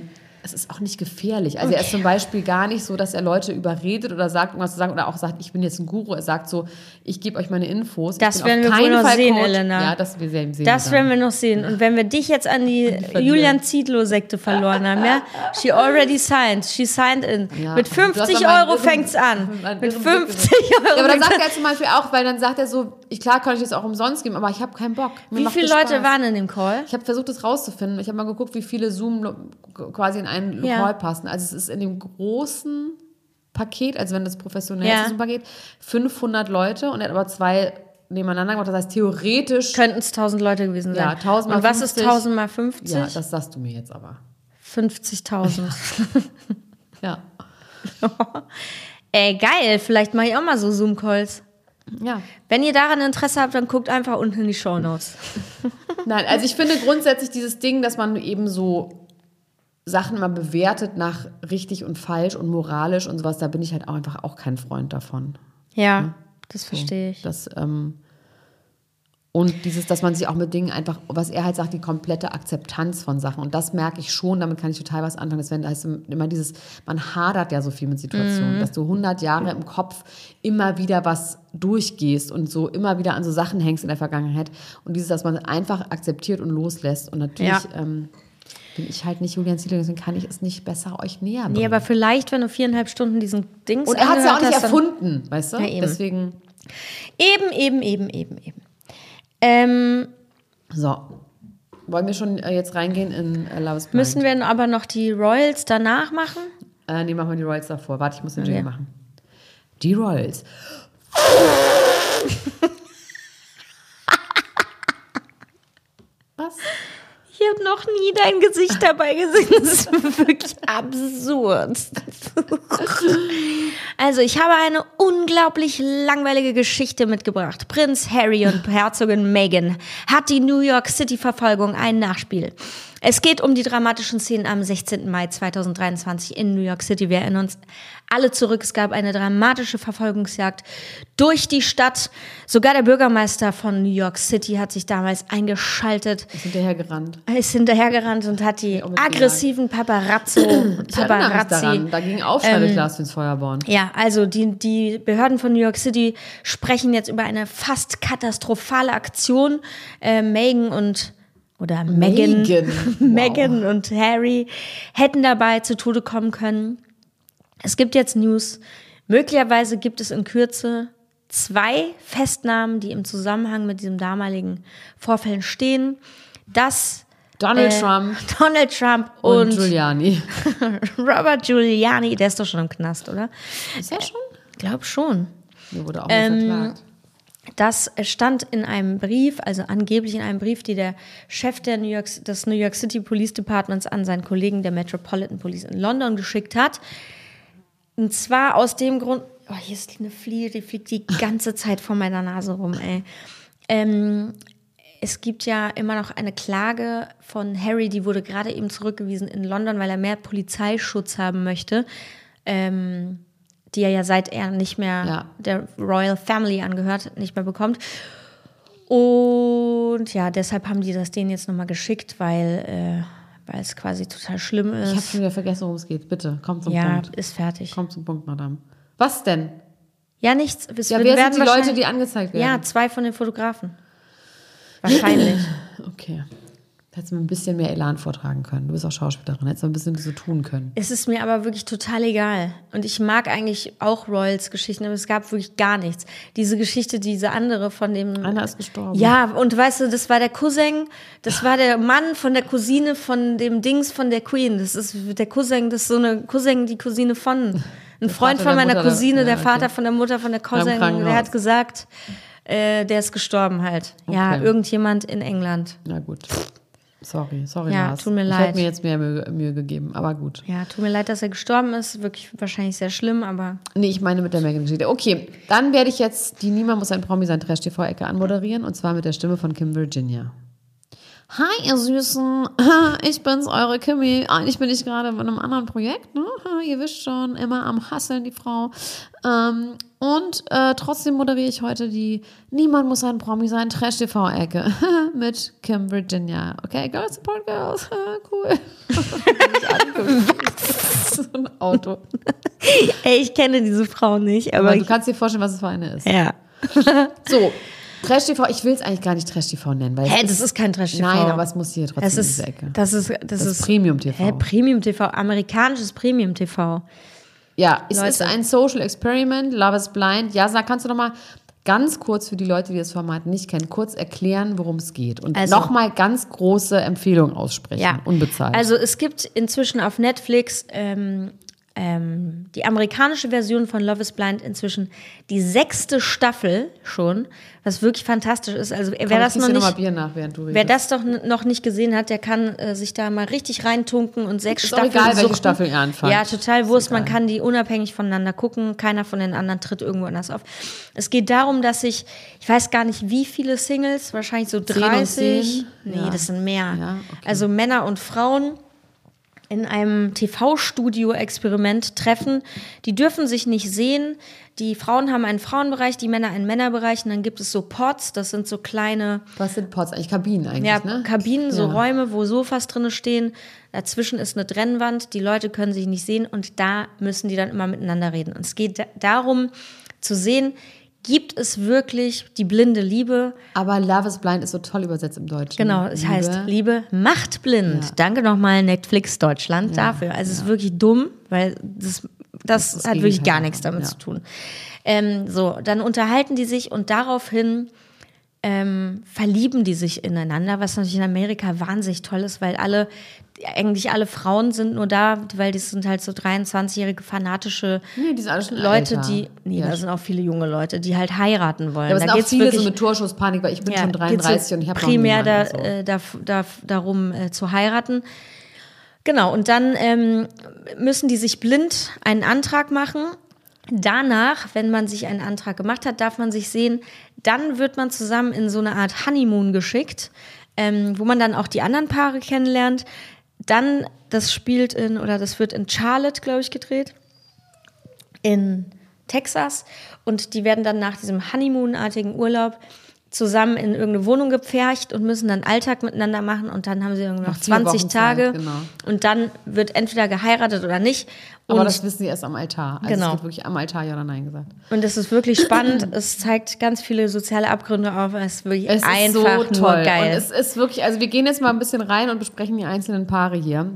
Speaker 2: es ist auch nicht gefährlich. Also er ist zum Beispiel gar nicht so, dass er Leute überredet oder sagt, irgendwas zu sagen oder auch sagt, ich bin jetzt ein Guru. Er sagt so, ich gebe euch meine Infos.
Speaker 3: Das werden wir wohl noch
Speaker 2: Fall
Speaker 3: sehen,
Speaker 2: Coach.
Speaker 3: Elena.
Speaker 2: Ja, das wir sehen.
Speaker 3: Das
Speaker 2: dann.
Speaker 3: werden wir noch sehen. Und wenn wir dich jetzt an die
Speaker 2: verlieren.
Speaker 3: Julian Zietlow-Sekte verloren haben, ja? She already signed. She signed in.
Speaker 2: Ja.
Speaker 3: Mit
Speaker 2: Du
Speaker 3: 50
Speaker 2: hast aber einen
Speaker 3: Euro
Speaker 2: irren-
Speaker 3: fängt's an. Mit
Speaker 2: irren Blick
Speaker 3: 50
Speaker 2: Ja,
Speaker 3: Euro.
Speaker 2: aber dann sagt er zum Beispiel auch, weil dann sagt er so, ich klar kann ich das auch umsonst geben, aber ich habe keinen Bock. Mir
Speaker 3: Wie viele Leute waren in dem Call?
Speaker 2: Ich habe versucht, das rauszufinden. Ich habe mal geguckt, wie viele Zoom quasi in ein
Speaker 3: Ja.
Speaker 2: Lokal passen. Also es ist in dem großen Paket, also wenn das professionell
Speaker 3: Ja.
Speaker 2: ist, ein Paket, 500 Leute und er hat aber zwei nebeneinander gemacht. Das heißt, theoretisch,
Speaker 3: Könnten es 1000 Leute gewesen sein.
Speaker 2: Ja, 1000 mal
Speaker 3: Und was ist
Speaker 2: 50?
Speaker 3: 1000 mal 50?
Speaker 2: ja, das sagst du mir jetzt aber.
Speaker 3: 50.000.
Speaker 2: Ja.
Speaker 3: Ey, geil. Vielleicht mache ich auch mal so Zoom-Calls.
Speaker 2: Ja.
Speaker 3: Wenn ihr daran Interesse habt, dann guckt einfach unten in die Shownotes.
Speaker 2: Nein, also ich finde grundsätzlich dieses Ding, dass man eben so Sachen mal bewertet nach richtig und falsch und moralisch und sowas, da bin ich halt auch einfach auch kein Freund davon.
Speaker 3: Ja, das verstehe ich.
Speaker 2: Das, ähm, Und dieses, dass man sich auch mit Dingen einfach, was er halt sagt, die komplette Akzeptanz von Sachen. Und das merke ich schon, damit kann ich total was anfangen. Das heißt immer dieses, man hadert ja so viel mit Situationen, dass du 100 Jahre im Kopf immer wieder was durchgehst und so immer wieder an so Sachen hängst in der Vergangenheit. Und dieses, dass man einfach akzeptiert und loslässt. Und natürlich
Speaker 3: Ja.
Speaker 2: ähm, bin ich halt nicht Julian Zielung, deswegen kann ich es nicht besser euch näher bringen.
Speaker 3: Nee, aber vielleicht, wenn du viereinhalb Stunden diesen Dings
Speaker 2: und er hat es ja auch nicht
Speaker 3: hast,
Speaker 2: erfunden, weißt du?
Speaker 3: Ja, eben.
Speaker 2: Deswegen,
Speaker 3: Eben, eben, eben, eben, eben. Ähm,
Speaker 2: so. Wollen wir schon äh, jetzt reingehen in äh, Love is Blind?
Speaker 3: müssen wir aber noch die Royals danach machen?
Speaker 2: Äh, nee, machen wir die Royals davor. Warte, ich muss den
Speaker 3: Okay.
Speaker 2: Jingle machen. Die Royals. Was?
Speaker 3: Ich habe noch nie dein Gesicht dabei gesehen. Das ist wirklich absurd. Also, ich habe eine unglaublich langweilige Geschichte mitgebracht. Prinz Harry und Herzogin Meghan hat die New York City-Verfolgung ein Nachspiel. Es geht um die dramatischen Szenen am 16. Mai 2023 in New York City. Wir erinnern uns alle zurück. Es gab eine dramatische Verfolgungsjagd durch die Stadt. Sogar der Bürgermeister von New York City hat sich damals eingeschaltet
Speaker 2: Ist hinterhergerannt.
Speaker 3: er ist hinterhergerannt und hat die aggressiven Paparazzo, Paparazzi.
Speaker 2: Da ging Aufschrei
Speaker 3: Ähm,
Speaker 2: ins Feuerborn.
Speaker 3: Ja, also die, die Behörden von New York City sprechen jetzt über eine fast katastrophale Aktion. Äh, Megan und oder Megan,
Speaker 2: Meghan. Wow.
Speaker 3: Megan und Harry hätten dabei zu Tode kommen können. Es gibt jetzt News. Möglicherweise gibt es in Kürze zwei Festnahmen, die im Zusammenhang mit diesem damaligen Vorfällen stehen. Das
Speaker 2: Donald
Speaker 3: äh,
Speaker 2: Trump
Speaker 3: Donald Trump
Speaker 2: und,
Speaker 3: und,
Speaker 2: Giuliani.
Speaker 3: Robert Giuliani, der ist doch schon im Knast, oder?
Speaker 2: Ist er schon?
Speaker 3: Glaub schon.
Speaker 2: Der wurde auch
Speaker 3: Ähm,
Speaker 2: verklagt.
Speaker 3: Das stand in einem Brief, also angeblich in einem Brief, die der Chef der New York, des New York City Police Departments an seinen Kollegen der Metropolitan Police in London geschickt hat. Und zwar aus dem Grund, oh, hier ist eine Fliege, die fliegt die ganze Zeit vor meiner Nase rum, ey. Ähm, es gibt ja immer noch eine Klage von Harry, die wurde gerade eben zurückgewiesen in London, weil er mehr Polizeischutz haben möchte. Ähm, die er ja seit er nicht mehr
Speaker 2: Ja.
Speaker 3: der Royal Family angehört, nicht mehr bekommt. Und ja, deshalb haben die das denen jetzt nochmal geschickt, weil, äh, weil es quasi total schlimm
Speaker 2: Ich habe
Speaker 3: ist.
Speaker 2: schon wieder vergessen, worum es geht. Bitte, komm zum
Speaker 3: Ja,
Speaker 2: Punkt.
Speaker 3: ist fertig.
Speaker 2: Komm zum Punkt, Madame. Was denn?
Speaker 3: Ja, nichts. Es
Speaker 2: Ja,
Speaker 3: werden
Speaker 2: wer sind die Leute, die angezeigt werden?
Speaker 3: Ja, zwei von den Fotografen. Wahrscheinlich.
Speaker 2: Okay. Hättest du mir ein bisschen mehr Elan vortragen können. Du bist auch Schauspielerin. Hättest du ein bisschen so tun können.
Speaker 3: es ist mir aber wirklich total egal. Und ich mag eigentlich auch Royals Geschichten, aber es gab wirklich gar nichts. Diese Geschichte, diese andere von dem.
Speaker 2: Einer ist gestorben.
Speaker 3: Ja, und weißt du, das war der Cousin, das war der Mann von der Cousine von dem Dings von der Queen. Das ist der Cousin, das ist so eine Cousin, die Cousine von. Ein Freund von meiner
Speaker 2: Mutter der-
Speaker 3: Cousine,
Speaker 2: ja,
Speaker 3: der
Speaker 2: okay.
Speaker 3: Vater von der Mutter von der Cousin, der hat gesagt, äh, der ist gestorben halt. Ja,
Speaker 2: Okay.
Speaker 3: irgendjemand in England.
Speaker 2: Na gut. Sorry, sorry,
Speaker 3: Ja,
Speaker 2: Lars.
Speaker 3: tut mir
Speaker 2: ich
Speaker 3: leid.
Speaker 2: hätte mir jetzt mehr Mühe, Mühe gegeben, aber gut.
Speaker 3: Ja, tut mir leid, dass er gestorben ist. Wirklich wahrscheinlich sehr schlimm, aber
Speaker 2: Nee, ich meine mit der Megan-Geschichte. Okay, dann werde ich jetzt die Niemand muss ein Promi sein Trash-TV-Ecke anmoderieren und zwar mit der Stimme von Kim Virginia. Hi, ihr Süßen. Ich bin's, eure Kimmy. Eigentlich bin ich gerade in einem anderen Projekt, ne? Ihr wisst schon, immer am Hasseln, die Frau. Ähm, und äh, trotzdem moderiere ich heute die Niemand muss ein Promi sein Trash-TV-Ecke mit Kim Virginia. Okay, Girls Support Girls. cool. so ein Auto.
Speaker 3: ey, ich kenne diese Frau nicht, aber,
Speaker 2: Aber du kannst dir vorstellen, was es für eine ist.
Speaker 3: ja.
Speaker 2: So, Trash TV, ich will es eigentlich gar nicht Trash TV nennen, weil
Speaker 3: Hä, das ist kein Trash-TV.
Speaker 2: Nein, aber es muss hier trotzdem
Speaker 3: Das
Speaker 2: in
Speaker 3: ist,
Speaker 2: diese Ecke.
Speaker 3: das ist, das,
Speaker 2: Das
Speaker 3: ist
Speaker 2: Premium TV.
Speaker 3: Hä, Premium TV, amerikanisches Premium TV.
Speaker 2: Ja, es
Speaker 3: Leute.
Speaker 2: ist ein Social Experiment, Love is Blind. Ja, sag, kannst du noch mal ganz kurz für die Leute, die das Format nicht kennen, kurz erklären, worum es geht und
Speaker 3: Also-
Speaker 2: noch mal ganz große Empfehlungen aussprechen,
Speaker 3: Ja,
Speaker 2: unbezahlt.
Speaker 3: Also es gibt inzwischen auf Netflix ähm, ähm, die amerikanische Version von Love is Blind inzwischen die sechste Staffel schon, was wirklich fantastisch ist. Also wer
Speaker 2: Komm,
Speaker 3: das
Speaker 2: ich
Speaker 3: noch
Speaker 2: dir noch
Speaker 3: nicht,
Speaker 2: Bier nach,
Speaker 3: wer das doch noch nicht gesehen hat, der kann äh, sich da mal richtig reintunken und sechs
Speaker 2: Ist auch
Speaker 3: Staffeln
Speaker 2: egal, welche
Speaker 3: suchten.
Speaker 2: Staffel ihr anfangt.
Speaker 3: Ja, total Wurst. Man kann die unabhängig voneinander gucken. Keiner von den anderen tritt irgendwo anders auf. Es geht darum, dass sich, ich weiß gar nicht, wie viele Singles, wahrscheinlich so
Speaker 2: Zehn und
Speaker 3: 30.
Speaker 2: zehn?
Speaker 3: Nee,
Speaker 2: Ja.
Speaker 3: das sind mehr.
Speaker 2: Ja, okay.
Speaker 3: Also Männer und Frauen in einem TV-Studio-Experiment treffen. Die dürfen sich nicht sehen. Die Frauen haben einen Frauenbereich, die Männer einen Männerbereich. Und dann gibt es so Pods, das sind so kleine
Speaker 2: Was sind Pots? Eigentlich Kabinen eigentlich,
Speaker 3: ja,
Speaker 2: ne?
Speaker 3: Kabinen, so
Speaker 2: Ja.
Speaker 3: Räume, wo Sofas drinne stehen. Dazwischen ist eine Trennwand. Die Leute können sich nicht sehen und da müssen die dann immer miteinander reden. Und es geht da darum zu sehen, gibt es wirklich die blinde Liebe?
Speaker 2: Aber Love is Blind ist so toll übersetzt im Deutschen.
Speaker 3: Genau, es
Speaker 2: Liebe.
Speaker 3: heißt Liebe macht blind. Danke nochmal Netflix Deutschland dafür. Also es ist wirklich dumm, weil das, das,
Speaker 2: das
Speaker 3: hat wirklich
Speaker 2: Gegenteil
Speaker 3: gar nichts damit
Speaker 2: ja.
Speaker 3: zu tun. Ähm, so, dann unterhalten die sich und daraufhin ähm, verlieben die sich ineinander, was natürlich in Amerika wahnsinnig toll ist, weil alle, eigentlich alle Frauen sind nur da, weil das sind halt so 23-jährige fanatische
Speaker 2: Nee, die schon
Speaker 3: Leute, die, nee,
Speaker 2: Ja,
Speaker 3: da sind auch viele junge Leute, die halt heiraten wollen.
Speaker 2: Ja, aber es
Speaker 3: da
Speaker 2: sind auch viele
Speaker 3: wirklich
Speaker 2: so mit Torschusspanik, weil ich bin schon
Speaker 3: geht's
Speaker 2: 33
Speaker 3: so
Speaker 2: und ich habe
Speaker 3: primär da,
Speaker 2: so.
Speaker 3: äh, da, da, darum äh, zu heiraten. Genau, und dann ähm, müssen die sich blind einen Antrag machen. Danach, wenn man sich einen Antrag gemacht hat, darf man sich sehen. Dann wird man zusammen in so eine Art Honeymoon geschickt, ähm, wo man dann auch die anderen Paare kennenlernt. Dann, das spielt in, oder das wird in Charlotte, glaube ich, gedreht in Texas und die werden dann nach diesem Honeymoon-artigen Urlaub zusammen in irgendeine Wohnung gepfercht und müssen dann Alltag miteinander machen und dann haben sie irgendwie noch
Speaker 2: Noch vier
Speaker 3: 20
Speaker 2: Wochen
Speaker 3: Tage
Speaker 2: Zeit, genau.
Speaker 3: und dann wird entweder geheiratet oder nicht.
Speaker 2: Aber
Speaker 3: Und,
Speaker 2: das wissen sie erst am Altar. Also
Speaker 3: Genau.
Speaker 2: es wird wirklich am Altar ja oder nein gesagt.
Speaker 3: und es ist wirklich spannend. es zeigt ganz viele soziale Abgründe auf. Es ist wirklich
Speaker 2: Es
Speaker 3: einfach
Speaker 2: ist so toll.
Speaker 3: geil.
Speaker 2: Und es ist wirklich, also wir gehen jetzt mal ein bisschen rein und besprechen die einzelnen Paare hier.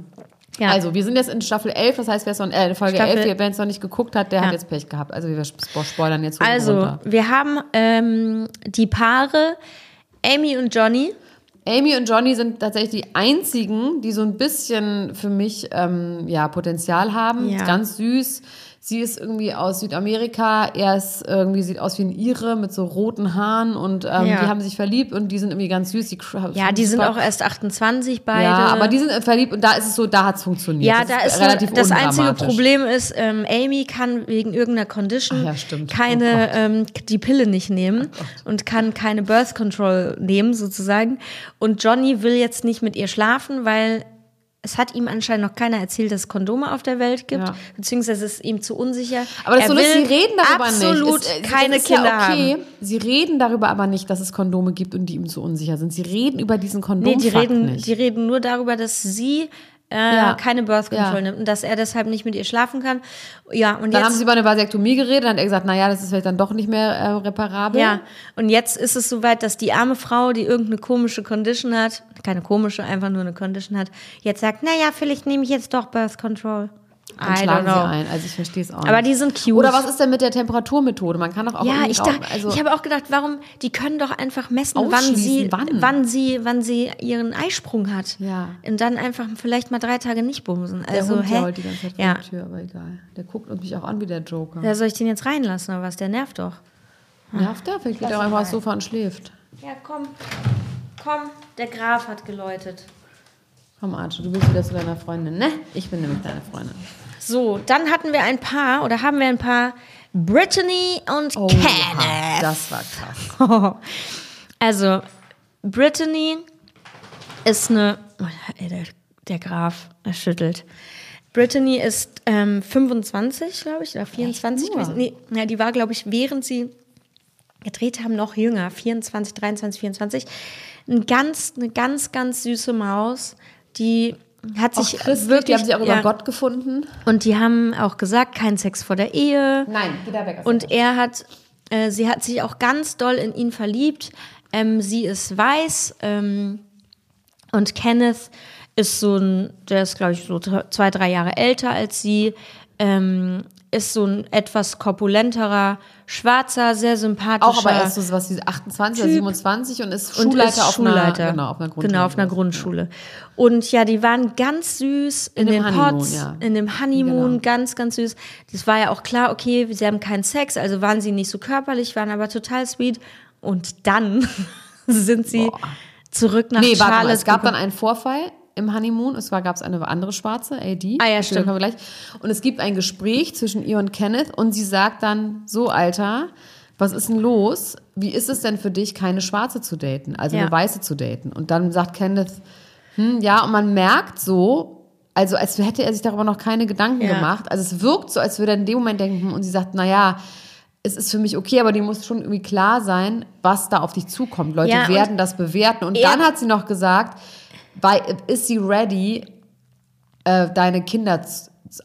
Speaker 3: Ja.
Speaker 2: Also, wir sind jetzt in Staffel 11, das heißt, wer es noch, äh, Folge
Speaker 3: Staffel-
Speaker 2: 11, wer es noch nicht geguckt hat, der
Speaker 3: Ja.
Speaker 2: hat jetzt Pech gehabt. Also, wir spo- spoilern jetzt
Speaker 3: also,
Speaker 2: runter.
Speaker 3: wir haben ähm, die Paare Amy und Johnny.
Speaker 2: Amy und Johnny sind tatsächlich die einzigen, die so ein bisschen für mich ja, ja, Potenzial haben.
Speaker 3: Ja.
Speaker 2: Ganz süß. Sie ist irgendwie aus Südamerika, er ist irgendwie, sieht aus wie ein Ire mit so roten Haaren und ähm,
Speaker 3: Ja.
Speaker 2: die haben sich verliebt und die sind irgendwie ganz süß. Die,
Speaker 3: Ja, die sind auch erst 28 beide.
Speaker 2: Ja, aber die sind verliebt und da ist es so, da hat es funktioniert.
Speaker 3: Ja,
Speaker 2: Das
Speaker 3: da ist
Speaker 2: relativ
Speaker 3: nur, das einzige. Problem ist, ähm, Amy kann wegen irgendeiner Condition
Speaker 2: Ach ja. Oh
Speaker 3: keine
Speaker 2: Gott.
Speaker 3: ähm, die Pille nicht nehmen und kann keine Birth Control nehmen sozusagen. Und Johnny will jetzt nicht mit ihr schlafen, weil es hat ihm anscheinend noch keiner erzählt, dass es Kondome auf der Welt gibt,
Speaker 2: Ja.
Speaker 3: beziehungsweise es ist ihm zu unsicher.
Speaker 2: Aber das
Speaker 3: er
Speaker 2: so
Speaker 3: will
Speaker 2: sie reden darüber
Speaker 3: absolut
Speaker 2: nicht. Es- es-
Speaker 3: keine
Speaker 2: ist ja
Speaker 3: Kinder
Speaker 2: okay.
Speaker 3: haben.
Speaker 2: Sie reden darüber aber nicht, dass es Kondome gibt und die ihm zu unsicher sind. Sie reden über diesen
Speaker 3: Nee,
Speaker 2: Kondomfakt
Speaker 3: die reden,
Speaker 2: nicht.
Speaker 3: die reden nur darüber, dass sie äh,
Speaker 2: Ja.
Speaker 3: keine Birth Control
Speaker 2: Ja.
Speaker 3: nimmt und dass er deshalb nicht mit ihr schlafen kann. Ja, und
Speaker 2: dann
Speaker 3: jetzt
Speaker 2: haben sie über eine Vasektomie geredet, dann hat er gesagt, naja, das ist vielleicht dann doch nicht mehr äh, reparabel.
Speaker 3: Ja, und jetzt ist es soweit, dass die arme Frau, die irgendeine komische Condition hat, keine komische, einfach nur eine Condition hat, jetzt sagt, naja, vielleicht nehme ich jetzt doch Birth Control.
Speaker 2: Dann
Speaker 3: I
Speaker 2: schlagen sie ein. Also ich verstehe es auch
Speaker 3: Aber
Speaker 2: nicht.
Speaker 3: die sind cute.
Speaker 2: Oder was ist denn mit der Temperaturmethode? Man kann doch auch
Speaker 3: Ja, ich, dachte,
Speaker 2: also
Speaker 3: ich habe auch gedacht, warum, die können doch einfach messen, wann sie,
Speaker 2: wann?
Speaker 3: wann sie, wann sie ihren Eisprung hat.
Speaker 2: Ja.
Speaker 3: Und dann einfach vielleicht mal drei Tage nicht bumsen.
Speaker 2: der
Speaker 3: Also,
Speaker 2: Hund
Speaker 3: hä?
Speaker 2: jault die ganze Zeit vor
Speaker 3: ja.
Speaker 2: der Tür, aber egal. Der guckt uns mich auch an wie der Joker.
Speaker 3: ja, soll ich den jetzt reinlassen oder was? Der nervt doch.
Speaker 2: Nervt der? Vielleicht geht er einfach aufs Sofa und schläft.
Speaker 3: Ja, komm. Komm, der Graf hat geläutet.
Speaker 2: Komm, Archie, du bist wieder zu deiner Freundin, ne? Ich bin nämlich deine Freundin.
Speaker 3: So, dann hatten wir ein paar, oder haben wir ein paar Brittany und
Speaker 2: Oh,
Speaker 3: Kenneth.
Speaker 2: das war krass.
Speaker 3: Also, Brittany ist eine. Ey, der, der Graf, er schüttelt. Brittany ist ähm, 25, glaube ich, oder 24
Speaker 2: nur?
Speaker 3: gewesen. Nee, ja, die war, glaube ich, während sie gedreht haben, noch jünger. 24, 23, 24. Ein ganz, eine ganz, ganz süße Maus, die hat sich
Speaker 2: christlich,
Speaker 3: wirklich.
Speaker 2: die haben sich auch über
Speaker 3: ja,
Speaker 2: Gott gefunden.
Speaker 3: Und die haben auch gesagt, kein Sex vor der Ehe.
Speaker 2: Nein, geh da weg.
Speaker 3: Und er hat, äh, sie hat sich auch ganz doll in ihn verliebt. Ähm, sie ist weiß ähm, und Kenneth ist so ein, der ist glaube ich so zwei, drei Jahre älter als sie, ähm, ist so ein etwas korpulenterer, schwarzer, sehr sympathischer.
Speaker 2: Auch aber erst so was wie 28 oder
Speaker 3: Typ.
Speaker 2: 27 und ist
Speaker 3: und
Speaker 2: Schulleiter,
Speaker 3: ist
Speaker 2: auf,
Speaker 3: Schulleiter.
Speaker 2: Einer, genau, auf einer Grundschule.
Speaker 3: Genau, auf einer Grundschule. Und ja, die waren ganz süß in,
Speaker 2: dem
Speaker 3: den Pots,
Speaker 2: ja.
Speaker 3: in dem Honeymoon,
Speaker 2: Genau.
Speaker 3: ganz, ganz süß. Das war ja auch klar, okay, sie haben keinen Sex, also waren sie nicht so körperlich, waren aber total sweet. Und dann sind sie zurück nach
Speaker 2: Nee, warte mal, es gab
Speaker 3: gekommen.
Speaker 2: dann einen Vorfall im Honeymoon. Es war, gab es eine andere Schwarze, AD.
Speaker 3: Ah, ja, stimmt.
Speaker 2: kommen wir gleich. Und es gibt ein Gespräch zwischen ihr und Kenneth und sie sagt dann, so Alter, was ist denn los? Wie ist es denn für dich, keine Schwarze zu daten, also
Speaker 3: Ja.
Speaker 2: eine Weiße zu daten? Und dann sagt Kenneth, hm, ja, und man merkt so, also als hätte er sich darüber noch keine Gedanken
Speaker 3: Ja.
Speaker 2: gemacht. Also es wirkt so, als würde er in dem Moment denken hm, und sie sagt, naja, es ist für mich okay, aber dir muss schon irgendwie klar sein, was da auf dich zukommt. Leute
Speaker 3: Ja,
Speaker 2: werden das bewerten. Und dann hat sie noch gesagt, ist sie ready, äh, deine Kinder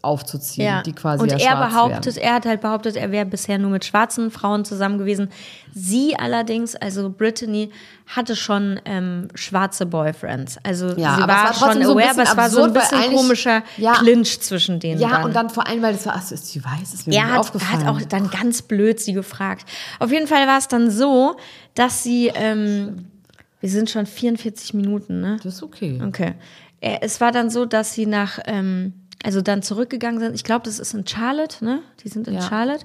Speaker 2: aufzuziehen,
Speaker 3: Ja.
Speaker 2: die quasi
Speaker 3: und
Speaker 2: ja
Speaker 3: er behauptet,
Speaker 2: werden.
Speaker 3: er hat halt behauptet, er wäre bisher nur mit schwarzen Frauen zusammen gewesen. Sie allerdings, also Brittany, hatte schon ähm, schwarze Boyfriends. Also
Speaker 2: Ja,
Speaker 3: sie
Speaker 2: aber es
Speaker 3: war, schon
Speaker 2: so ein
Speaker 3: aware, aber
Speaker 2: bisschen
Speaker 3: es war so ein bisschen komischer
Speaker 2: Ja.
Speaker 3: Clinch zwischen denen.
Speaker 2: Ja,
Speaker 3: dann.
Speaker 2: und dann vor allem, weil das war, ach, so ist sie weiß, ist mir
Speaker 3: Er hat,
Speaker 2: aufgefallen.
Speaker 3: hat auch dann ganz blöd sie gefragt. Auf jeden Fall war es dann so, dass sie, ähm, wir sind schon 44 Minuten, ne?
Speaker 2: das ist okay.
Speaker 3: Okay. Äh, Es war dann so, dass sie nach, ähm, also dann zurückgegangen sind. Ich glaube, das ist in Charlotte, ne? Die sind in
Speaker 2: Ja.
Speaker 3: Charlotte.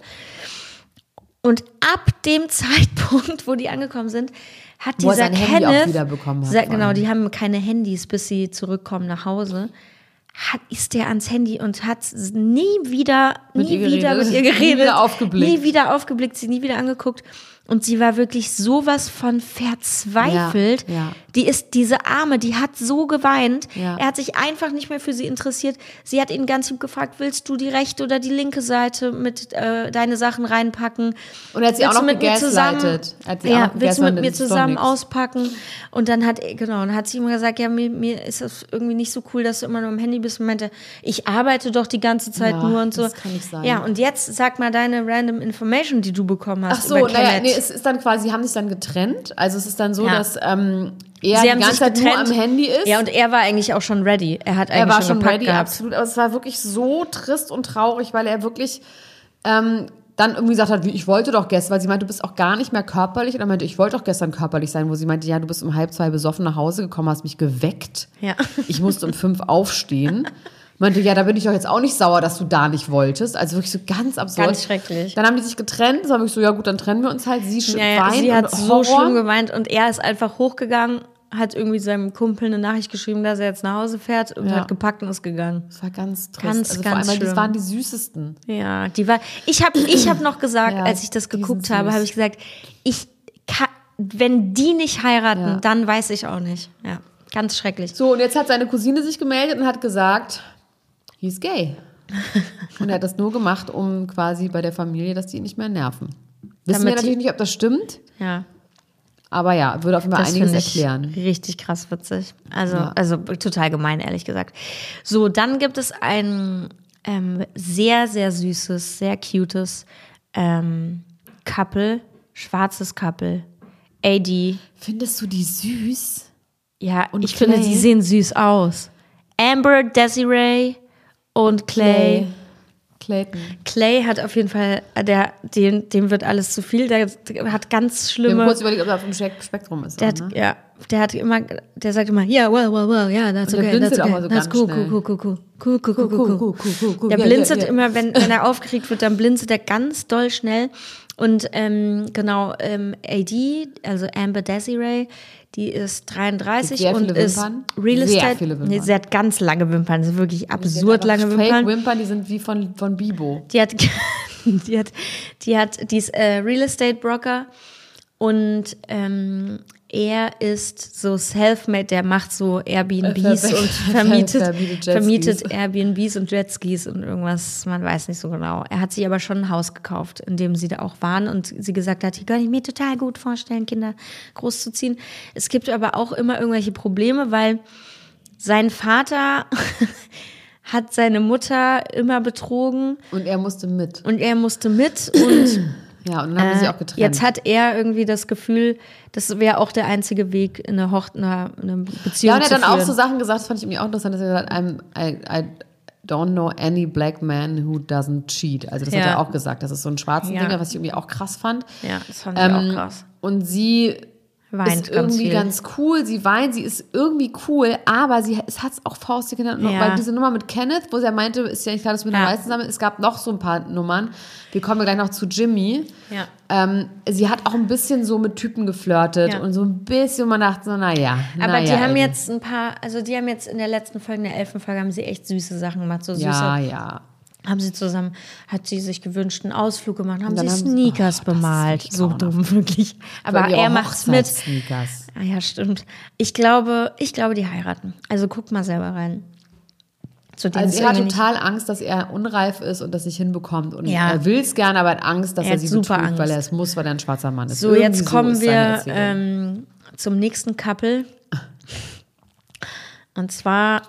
Speaker 3: Und ab dem Zeitpunkt, wo die angekommen sind, hat
Speaker 2: Wo er
Speaker 3: dieser Kenneth,
Speaker 2: wiederbekommen hat,
Speaker 3: genau, die haben keine Handys, bis sie zurückkommen nach Hause. Hat, ist der ans Handy und hat nie wieder,
Speaker 2: Mit
Speaker 3: nie wieder
Speaker 2: geredet.
Speaker 3: mit ihr
Speaker 2: Nie
Speaker 3: geredet,
Speaker 2: wieder aufgeblickt.
Speaker 3: nie wieder aufgeblickt, sie nie wieder angeguckt. Und sie war wirklich sowas von verzweifelt.
Speaker 2: Ja, ja.
Speaker 3: Die ist, diese Arme, die hat so geweint.
Speaker 2: Ja.
Speaker 3: Er hat sich einfach nicht mehr für sie interessiert. Sie hat ihn ganz lieb gefragt, willst du die rechte oder die linke Seite mit äh, deine Sachen reinpacken?
Speaker 2: Und er hat sie
Speaker 3: Willst
Speaker 2: auch noch
Speaker 3: mit mir zusammen,
Speaker 2: hat sie
Speaker 3: ja, willst du mit mir zusammen auspacken? Und dann hat, genau, dann hat sie ihm gesagt, ja, mir, mir ist das irgendwie nicht so cool, dass du immer nur am Handy bist. Und meinte, ich arbeite doch die ganze Zeit nur und so.
Speaker 2: das kann nicht sein.
Speaker 3: Ja, und jetzt sag mal deine random Information, die du bekommen hast
Speaker 2: Ach so,
Speaker 3: über
Speaker 2: naja, nee, es ist dann quasi, sie haben sich dann getrennt. Also es ist dann so,
Speaker 3: Ja.
Speaker 2: dass ähm, er
Speaker 3: Sie
Speaker 2: die
Speaker 3: haben
Speaker 2: ganze
Speaker 3: sich
Speaker 2: Zeit nur
Speaker 3: getrennt.
Speaker 2: am Handy ist.
Speaker 3: Ja, und er war eigentlich auch schon ready. Er hat eigentlich
Speaker 2: er war
Speaker 3: schon
Speaker 2: schon ready,
Speaker 3: gehabt.
Speaker 2: absolut. Aber es war wirklich so trist und traurig, weil er wirklich ähm, dann irgendwie gesagt hat, wie, ich wollte doch gestern, weil sie meinte, du bist auch gar nicht mehr körperlich. Und er meinte, ich wollte doch gestern körperlich sein, wo sie meinte, ja, du bist um halb zwei besoffen nach Hause gekommen, hast mich geweckt.
Speaker 3: Ja.
Speaker 2: Ich musste um fünf aufstehen. Meinte, ja, da bin ich doch jetzt auch nicht sauer, dass du da nicht wolltest. Also wirklich so ganz absurd.
Speaker 3: Ganz schrecklich.
Speaker 2: Dann haben die sich getrennt. Dann habe ich so, ja gut, dann trennen wir uns halt. Sie
Speaker 3: Ja, ja,
Speaker 2: weint
Speaker 3: sie hat so schlimm geweint und er ist einfach hochgegangen, hat irgendwie seinem Kumpel eine Nachricht geschrieben, dass er jetzt nach Hause fährt und
Speaker 2: Ja.
Speaker 3: hat gepackt und ist gegangen.
Speaker 2: Das war ganz trist.
Speaker 3: Ganz,
Speaker 2: also
Speaker 3: ganz
Speaker 2: vor allem, das waren die süßesten.
Speaker 3: Ja, die war. Ich habe ich hab noch gesagt,
Speaker 2: Ja,
Speaker 3: als ich das
Speaker 2: die
Speaker 3: geguckt habe, habe ich gesagt, ich kann, wenn die nicht heiraten,
Speaker 2: Ja.
Speaker 3: dann weiß ich auch nicht. Ja, ganz schrecklich.
Speaker 2: So, und jetzt hat seine Cousine sich gemeldet und hat gesagt, he's gay. und er hat das nur gemacht, um quasi bei der Familie, dass die ihn nicht mehr nerven. Wissen
Speaker 3: Damit
Speaker 2: wir natürlich nicht, ob das stimmt,
Speaker 3: Ja,
Speaker 2: aber ja, würde auf jeden Fall
Speaker 3: das
Speaker 2: einiges
Speaker 3: finde
Speaker 2: erklären.
Speaker 3: richtig krass witzig. Also,
Speaker 2: Ja.
Speaker 3: also total gemein, ehrlich gesagt. So, dann gibt es ein ähm, sehr, sehr süßes, sehr cutes ähm, Couple, schwarzes Couple. AD.
Speaker 2: Findest du die süß?
Speaker 3: Ja,
Speaker 2: Und
Speaker 3: ich finde,
Speaker 2: Clay?
Speaker 3: sie sehen süß aus. Amber, Desiree und Clay.
Speaker 2: Clayton.
Speaker 3: Clay hat auf jeden Fall, der, dem, dem wird alles zu viel. Der hat ganz
Speaker 2: Wir haben
Speaker 3: schlimme.
Speaker 2: kurz überlegt, ob er auf dem Spek- Spektrum ist.
Speaker 3: Der
Speaker 2: auch,
Speaker 3: hat,
Speaker 2: ne?
Speaker 3: ja, der hat immer, der sagt immer, ja, well, well, well, ja, that's
Speaker 2: Und der
Speaker 3: okay, that's okay,
Speaker 2: so
Speaker 3: that's
Speaker 2: ganz
Speaker 3: cool, cool, cool, cool, cool, cool, cool, cool, cool,
Speaker 2: cool, cool, cool, cool.
Speaker 3: Der blinzelt immer, wenn, wenn er aufgeregt wird, dann blinzelt er ganz doll schnell. Und ähm, genau, ähm, AD, also Amber Desiree, die ist 33
Speaker 2: Sehr
Speaker 3: und ist
Speaker 2: Wimpern.
Speaker 3: Real
Speaker 2: Sehr
Speaker 3: Estate.
Speaker 2: viele Wimpern.
Speaker 3: Nee, sie hat ganz lange Wimpern, sie hat wirklich absurd lange
Speaker 2: Fake
Speaker 3: Wimpern.
Speaker 2: Wimpern, die sind wie von, von Bibo.
Speaker 3: Die hat, die hat, die hat, die ist äh, Real Estate Broker und ähm, er ist so self-made, der macht so Airbnbs
Speaker 2: Äh,
Speaker 3: und
Speaker 2: ver-
Speaker 3: vermietet,
Speaker 2: vermietet
Speaker 3: Airbnbs und Jetskis und irgendwas, man weiß nicht so genau. Er hat sich aber schon ein Haus gekauft, in dem sie da auch waren und sie gesagt hat, hier kann ich mir total gut vorstellen, Kinder großzuziehen. Es gibt aber auch immer irgendwelche Probleme, weil sein Vater hat seine Mutter immer betrogen
Speaker 2: Und er musste mit.
Speaker 3: und er musste mit und
Speaker 2: Ja, und dann haben sie sich auch getrennt.
Speaker 3: Äh, jetzt hat er irgendwie das Gefühl, das wäre auch der einzige Weg, in eine, Hocht eine, eine Beziehung
Speaker 2: ja, und er
Speaker 3: zu
Speaker 2: hat dann auch
Speaker 3: führen.
Speaker 2: so Sachen gesagt, das fand ich irgendwie auch interessant, dass er gesagt hat, I, I don't know any black man who doesn't cheat. Also das hat
Speaker 3: Ja.
Speaker 2: er auch gesagt. Das ist so ein schwarzen
Speaker 3: Ja.
Speaker 2: Ding, was ich irgendwie auch krass fand.
Speaker 3: ja, das fand ich
Speaker 2: Ähm,
Speaker 3: auch krass.
Speaker 2: Und sie
Speaker 3: Weint
Speaker 2: ist
Speaker 3: ganz
Speaker 2: irgendwie
Speaker 3: viel.
Speaker 2: ganz cool. Sie weint, sie ist irgendwie cool, aber sie es hat es auch faustig genannt,
Speaker 3: Ja.
Speaker 2: weil diese Nummer mit Kenneth, wo er meinte, ist ja nicht klar, dass wir mit
Speaker 3: Ja.
Speaker 2: Weißen zusammen Es gab noch so ein paar Nummern. Wir kommen gleich noch zu Jimmy.
Speaker 3: Ja.
Speaker 2: Ähm, sie hat auch ein bisschen so mit Typen geflirtet
Speaker 3: Ja.
Speaker 2: und so ein bisschen, man dachte so, naja.
Speaker 3: Aber
Speaker 2: naja,
Speaker 3: die haben
Speaker 2: Eddie.
Speaker 3: jetzt ein paar, also die haben jetzt in der letzten Folge, in der elften Folge, haben sie echt süße Sachen gemacht. So süße,
Speaker 2: Ja, ja.
Speaker 3: Haben sie zusammen, hat sie sich gewünscht, einen Ausflug gemacht, haben sie Sneakers
Speaker 2: oh,
Speaker 3: bemalt. So dumm, wirklich. Aber er macht's mit.
Speaker 2: Hochzeitssneakers.
Speaker 3: Ah ja, stimmt. Ich glaube, ich glaube, die heiraten. Also guck mal selber rein.
Speaker 2: Also
Speaker 3: es
Speaker 2: er hat total Angst, dass er unreif ist und das nicht hinbekommt. Und
Speaker 3: Ja.
Speaker 2: er will es gerne, aber hat Angst, dass
Speaker 3: Er
Speaker 2: er, sie
Speaker 3: super
Speaker 2: betrügt, weil
Speaker 3: Angst.
Speaker 2: er es muss, weil er ein schwarzer Mann ist.
Speaker 3: So,
Speaker 2: Irgendwie
Speaker 3: jetzt kommen
Speaker 2: seine
Speaker 3: wir ähm, zum nächsten Couple. Und zwar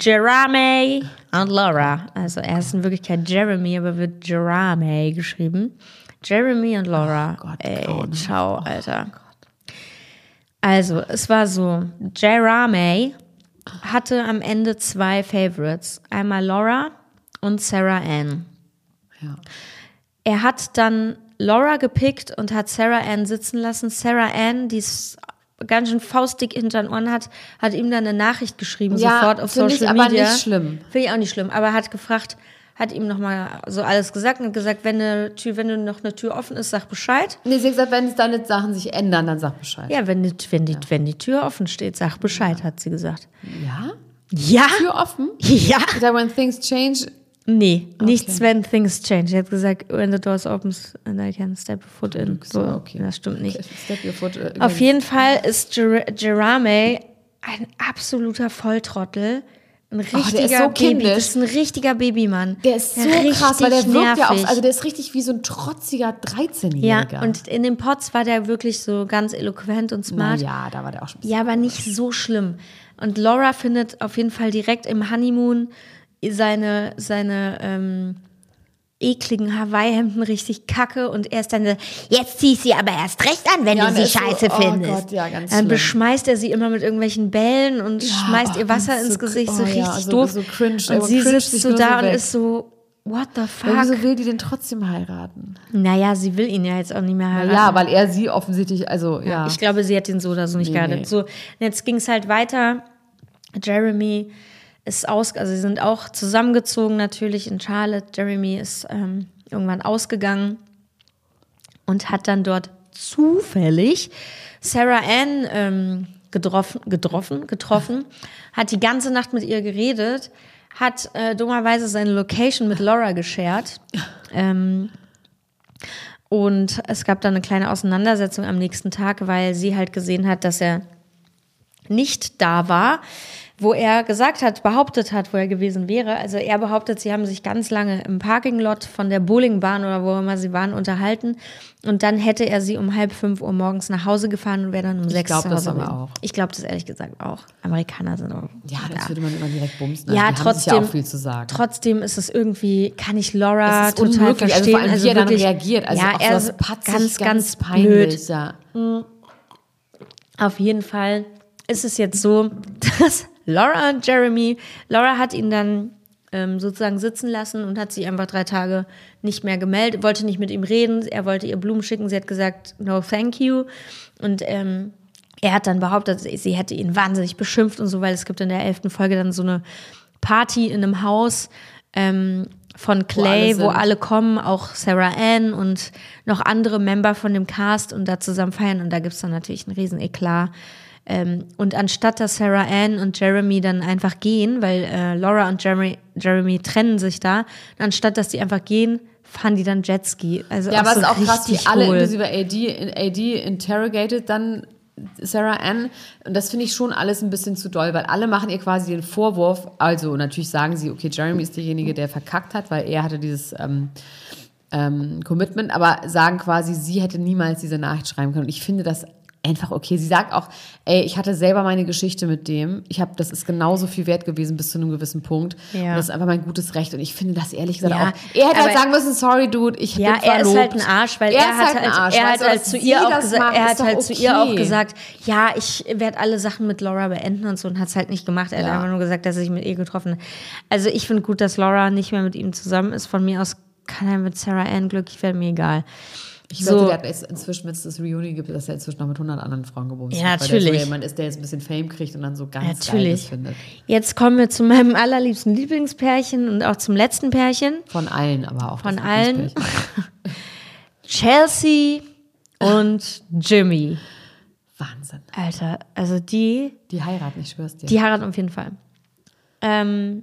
Speaker 3: Jerame und Laura. Also er ist in Wirklichkeit Jeremy, aber wird Jerame geschrieben. Jeremy und Laura.
Speaker 2: Oh Gott,
Speaker 3: Ey,
Speaker 2: grauenhaft.
Speaker 3: ciao, Alter. Also, es war so, Jerame hatte am Ende zwei Favorites. Einmal Laura und Sarah Ann.
Speaker 2: Ja.
Speaker 3: Er hat dann Laura gepickt und hat Sarah Ann sitzen lassen. Sarah Ann, die es ganz schön faustdick hinter den Ohren hat, hat ihm dann eine Nachricht geschrieben,
Speaker 2: Ja,
Speaker 3: sofort auf
Speaker 2: find ich
Speaker 3: Social
Speaker 2: aber
Speaker 3: Media.
Speaker 2: nicht schlimm.
Speaker 3: Finde ich auch nicht schlimm, aber hat gefragt, hat ihm nochmal so alles gesagt und gesagt, wenn, eine Tür, wenn noch eine Tür offen ist, sag Bescheid.
Speaker 2: Nee, sie hat gesagt, wenn es deine Sachen sich ändern, dann sag Bescheid.
Speaker 3: Ja, wenn die, wenn die, wenn die Tür offen steht, sag Bescheid, hat sie gesagt.
Speaker 2: Ja?
Speaker 3: Ja?
Speaker 2: Tür offen?
Speaker 3: Ja?
Speaker 2: Sag, when things change,
Speaker 3: Nee, nichts, wenn things change. Sie hat gesagt, when the doors opens and I can step a foot in.
Speaker 2: so,
Speaker 3: So,
Speaker 2: okay.
Speaker 3: Das stimmt nicht.
Speaker 2: step your foot. äh,
Speaker 3: Auf jeden Fall ist Jer Jerame ein absoluter Volltrottel. Ein richtiger
Speaker 2: Oh, der ist so
Speaker 3: Baby.
Speaker 2: kindisch.
Speaker 3: Das ist ein richtiger Babymann.
Speaker 2: Der ist so
Speaker 3: Richtig
Speaker 2: krass, weil der wirkt ja
Speaker 3: nervig.
Speaker 2: auch, also der ist richtig wie so ein trotziger
Speaker 3: ja,
Speaker 2: 13-Jähriger.
Speaker 3: und in den Pots war der wirklich so ganz eloquent und
Speaker 2: Na
Speaker 3: smart.
Speaker 2: ja, da war der auch schon.
Speaker 3: Ja, aber nicht so schlimm. Und Laura findet auf jeden Fall direkt im Honeymoon seine, seine ähm, ekligen Hawaii-Hemden richtig kacke und er ist dann jetzt zieh sie aber erst recht an, wenn
Speaker 2: Ja,
Speaker 3: du sie
Speaker 2: ist so,
Speaker 3: scheiße
Speaker 2: oh
Speaker 3: findest.
Speaker 2: Gott, ja, ganz
Speaker 3: dann
Speaker 2: schlimm.
Speaker 3: beschmeißt er sie immer mit irgendwelchen Bällen und schmeißt
Speaker 2: oh,
Speaker 3: ihr Wasser ins
Speaker 2: so-
Speaker 3: Gesicht, so
Speaker 2: oh ja,
Speaker 3: richtig
Speaker 2: so-
Speaker 3: doof.
Speaker 2: so cringe,
Speaker 3: und
Speaker 2: aber
Speaker 3: sie sitzt so da und ist so, what the
Speaker 2: Ja,
Speaker 3: fuck?
Speaker 2: wieso will die den trotzdem heiraten?
Speaker 3: Naja, sie will ihn ja jetzt auch nicht mehr heiraten.
Speaker 2: Ja, weil er sie offensichtlich, also ja.
Speaker 3: Ich glaube, sie hat ihn so oder so nicht
Speaker 2: Nee,
Speaker 3: geheiratet.
Speaker 2: nee.
Speaker 3: So, und jetzt ging es halt weiter. Jeremy ist aus, also sie sind auch zusammengezogen natürlich in Charlotte. Jeremy ist ähm, irgendwann ausgegangen und hat dann dort zufällig Sarah Ann ähm, getroffen, getroffen, getroffen, hat die ganze Nacht mit ihr geredet, hat äh, dummerweise seine Location mit Laura geshared. Ähm, und es gab dann eine kleine Auseinandersetzung am nächsten Tag, weil sie halt gesehen hat, dass er nicht da war, wo er gesagt hat, behauptet hat, wo er gewesen wäre. Also er behauptet, sie haben sich ganz lange im Parkinglot von der Bowlingbahn oder wo immer sie waren unterhalten. Und dann hätte er sie um halb fünf Uhr morgens nach Hause gefahren und wäre dann um sechs
Speaker 2: glaub
Speaker 3: zu
Speaker 2: das
Speaker 3: Hause
Speaker 2: aber
Speaker 3: gewesen.
Speaker 2: auch.
Speaker 3: Ich glaube das ehrlich gesagt auch. Amerikaner sind auch.
Speaker 2: ja, das würde man immer direkt bumsen.
Speaker 3: Ja,
Speaker 2: Also
Speaker 3: trotzdem,
Speaker 2: ja auch viel zu sagen.
Speaker 3: trotzdem ist es irgendwie, kann ich Laura total
Speaker 2: unmöglich, also
Speaker 3: verstehen.
Speaker 2: vor allem, wie er dann reagiert. Also
Speaker 3: ja,
Speaker 2: auch
Speaker 3: er ist
Speaker 2: patzig,
Speaker 3: ganz, ganz,
Speaker 2: peinlich,
Speaker 3: blöd.
Speaker 2: Ja.
Speaker 3: Auf jeden Fall ist es jetzt so, dass Laura und Jeremy, Laura hat ihn dann ähm, sozusagen sitzen lassen und hat sich einfach drei Tage nicht mehr gemeldet, wollte nicht mit ihm reden, er wollte ihr Blumen schicken, sie hat gesagt, no thank you. Und ähm, er hat dann behauptet, sie hätte ihn wahnsinnig beschimpft und so, weil es gibt in der elften Folge dann so eine Party in einem Haus ähm, von Clay,
Speaker 2: alle
Speaker 3: wo alle kommen, auch Sarah Ann und noch andere Member von dem Cast und da zusammen feiern. Und da gibt's dann natürlich einen riesen Eklat. Ähm, und anstatt dass Sarah Ann und Jeremy dann einfach gehen, weil äh, Laura und Jeremy, Jeremy trennen sich da, anstatt dass die einfach gehen, fahren die dann Jetski. Also
Speaker 2: Ja, aber
Speaker 3: so
Speaker 2: es ist auch krass, wie alle inklusive AD, AD interrogated dann Sarah Ann. Und das finde ich schon alles ein bisschen zu doll, weil alle machen ihr quasi den Vorwurf. Also natürlich sagen sie, okay, Jeremy ist derjenige, der verkackt hat, weil er hatte dieses ähm, ähm, Commitment, aber sagen quasi, sie hätte niemals diese Nachricht schreiben können. Und ich finde das einfach okay. Sie sagt auch, ey, ich hatte selber meine Geschichte mit dem. Ich habe, das ist genauso viel wert gewesen bis zu einem gewissen Punkt.
Speaker 3: Ja.
Speaker 2: Und das ist einfach mein gutes Recht. Und ich finde das ehrlich gesagt
Speaker 3: Ja,
Speaker 2: auch. Er hätte halt sagen müssen, sorry, Dude, ich
Speaker 3: Ja,
Speaker 2: bin
Speaker 3: er ist
Speaker 2: verlobt.
Speaker 3: halt ein Arsch, weil er,
Speaker 2: ist
Speaker 3: hat
Speaker 2: halt
Speaker 3: halt,
Speaker 2: ein Arsch,
Speaker 3: er
Speaker 2: weißt
Speaker 3: hat halt
Speaker 2: dass
Speaker 3: zu ihr auch gesagt, er hat halt zu ihr auch
Speaker 2: okay.
Speaker 3: gesagt, ja, ich werde alle Sachen mit Laura beenden und so und hat es halt nicht gemacht. Er
Speaker 2: Ja.
Speaker 3: hat einfach nur gesagt, dass er sich mit ihr getroffen hat. Also ich finde gut, dass Laura nicht mehr mit ihm zusammen ist. Von mir aus kann er mit Sarah Ann glücklich werden, mir egal.
Speaker 2: Ich
Speaker 3: So.
Speaker 2: wette, der hat jetzt inzwischen, wenn es das Reunion gibt, dass er inzwischen noch mit 100 anderen Frauen gebumst
Speaker 3: Ja,
Speaker 2: hat. Weil der
Speaker 3: natürlich.
Speaker 2: so jemand ist, der jetzt ein bisschen Fame kriegt und dann so ganz
Speaker 3: Natürlich.
Speaker 2: findet.
Speaker 3: Jetzt kommen wir zu meinem allerliebsten Lieblingspärchen und auch zum letzten Pärchen.
Speaker 2: Von allen, aber auch.
Speaker 3: Von allen. Chelsea und Jimmy.
Speaker 2: Wahnsinn.
Speaker 3: Alter, also die,
Speaker 2: Die heiraten, ich schwör's dir.
Speaker 3: die heiraten auf jeden Fall. Ähm,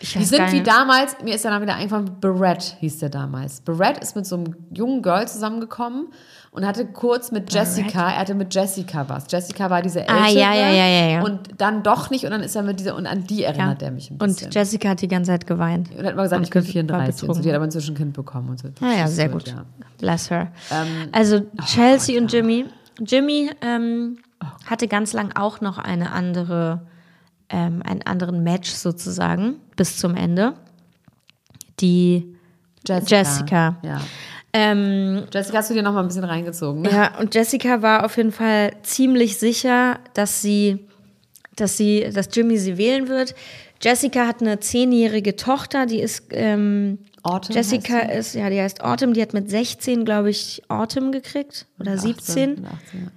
Speaker 2: Die sind wie damals, mir ist dann wieder eingefallen, Barrett hieß der damals. Barrett ist mit so einem jungen Girl zusammengekommen und hatte kurz mit Jessica, er hatte mit Jessica was. Jessica war diese ältere.
Speaker 3: Ah, ja, ja, ja, ja, ja.
Speaker 2: Und dann doch nicht und dann ist er mit dieser, und an die erinnert er mich ein bisschen.
Speaker 3: Und Jessica hat die ganze Zeit geweint.
Speaker 2: Und hat mal gesagt,
Speaker 3: Und
Speaker 2: ich bin
Speaker 3: war
Speaker 2: 34 und so. Die hat aber inzwischen ein Kind bekommen und so.
Speaker 3: Ah ja, sehr gut.
Speaker 2: Ja.
Speaker 3: Bless her.
Speaker 2: Ähm,
Speaker 3: also
Speaker 2: oh
Speaker 3: Chelsea und Jimmy. Jimmy ähm, hatte ganz lang auch noch eine andere, ähm, einen anderen Match sozusagen bis zum Ende. Die Jessica.
Speaker 2: Ja.
Speaker 3: ähm,
Speaker 2: Jessica hast du dir noch mal ein bisschen reingezogen, ne?
Speaker 3: Ja, und Jessica war auf jeden Fall ziemlich sicher, dass sie, dass sie, dass Jimmy sie wählen wird. Jessica hat eine zehnjährige Tochter, die ist ähm,
Speaker 2: Autumn
Speaker 3: Jessica ist, ja, die heißt Autumn, die hat mit 16, glaube ich, Autumn gekriegt. Oder 17.
Speaker 2: 18, 18, ja.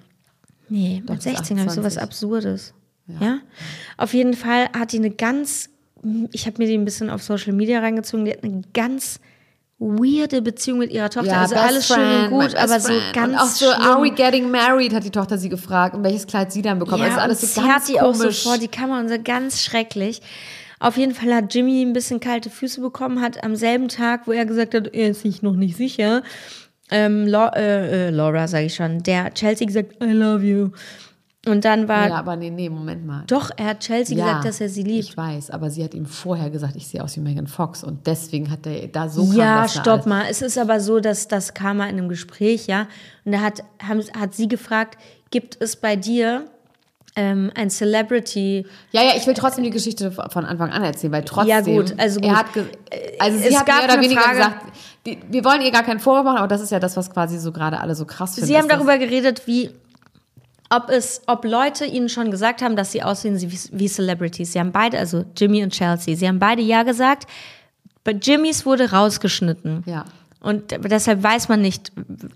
Speaker 3: Nee,
Speaker 2: Doch,
Speaker 3: mit
Speaker 2: das ist
Speaker 3: 16 habe ich sowas
Speaker 2: 28.
Speaker 3: Absurdes. Ja. Auf jeden Fall hat die eine ganz, ich habe mir die ein bisschen auf Social Media reingezogen, die hat eine ganz weirde Beziehung mit ihrer Tochter. also
Speaker 2: best
Speaker 3: alles schön und
Speaker 2: friend,
Speaker 3: gut, aber so
Speaker 2: friend.
Speaker 3: ganz
Speaker 2: Und auch so,
Speaker 3: schlimm.
Speaker 2: are we getting married, hat die Tochter sie gefragt und welches Kleid sie dann bekommen.
Speaker 3: Ja,
Speaker 2: also alles
Speaker 3: und
Speaker 2: so
Speaker 3: sie
Speaker 2: ganz
Speaker 3: hat die auch so
Speaker 2: komisch.
Speaker 3: vor die Kamera und so ganz schrecklich. Auf jeden Fall hat Jimmy ein bisschen kalte Füße bekommen, hat am selben Tag, wo er gesagt hat, er ist sich noch nicht sicher, ähm, Lau- äh, äh, Laura, sage ich schon, der Chelsea gesagt, I love you. Und dann war,
Speaker 2: Ja, aber nee, nee, Moment mal.
Speaker 3: doch, er hat Chelsea
Speaker 2: Ja,
Speaker 3: gesagt, dass er sie liebt.
Speaker 2: Ich weiß, aber sie hat ihm vorher gesagt, ich sehe aus wie Megan Fox und deswegen hat er da so kam
Speaker 3: Ja,
Speaker 2: da
Speaker 3: stopp mal. Es ist aber so, dass das kam mal in einem Gespräch, ja. Und da hat, haben, hat sie gefragt, gibt es bei dir ähm, ein Celebrity?
Speaker 2: Ja, ja, ich will trotzdem die Geschichte von Anfang an erzählen, weil trotzdem.
Speaker 3: Ja, gut, also gut.
Speaker 2: Er hat also sie
Speaker 3: Es
Speaker 2: hat
Speaker 3: gab
Speaker 2: mehr oder weniger
Speaker 3: Frage-
Speaker 2: gesagt, die, wir wollen ihr gar keinen Vorwurf machen, aber das ist ja das, was quasi so gerade alle so krass finden.
Speaker 3: Sie haben darüber geredet, wie ob es, ob Leute ihnen schon gesagt haben, dass sie aussehen wie, wie Celebrities. Sie haben beide, also Jimmy und Chelsea, sie haben beide ja gesagt. Bei Jimmys wurde rausgeschnitten.
Speaker 2: Ja.
Speaker 3: Und deshalb weiß man nicht,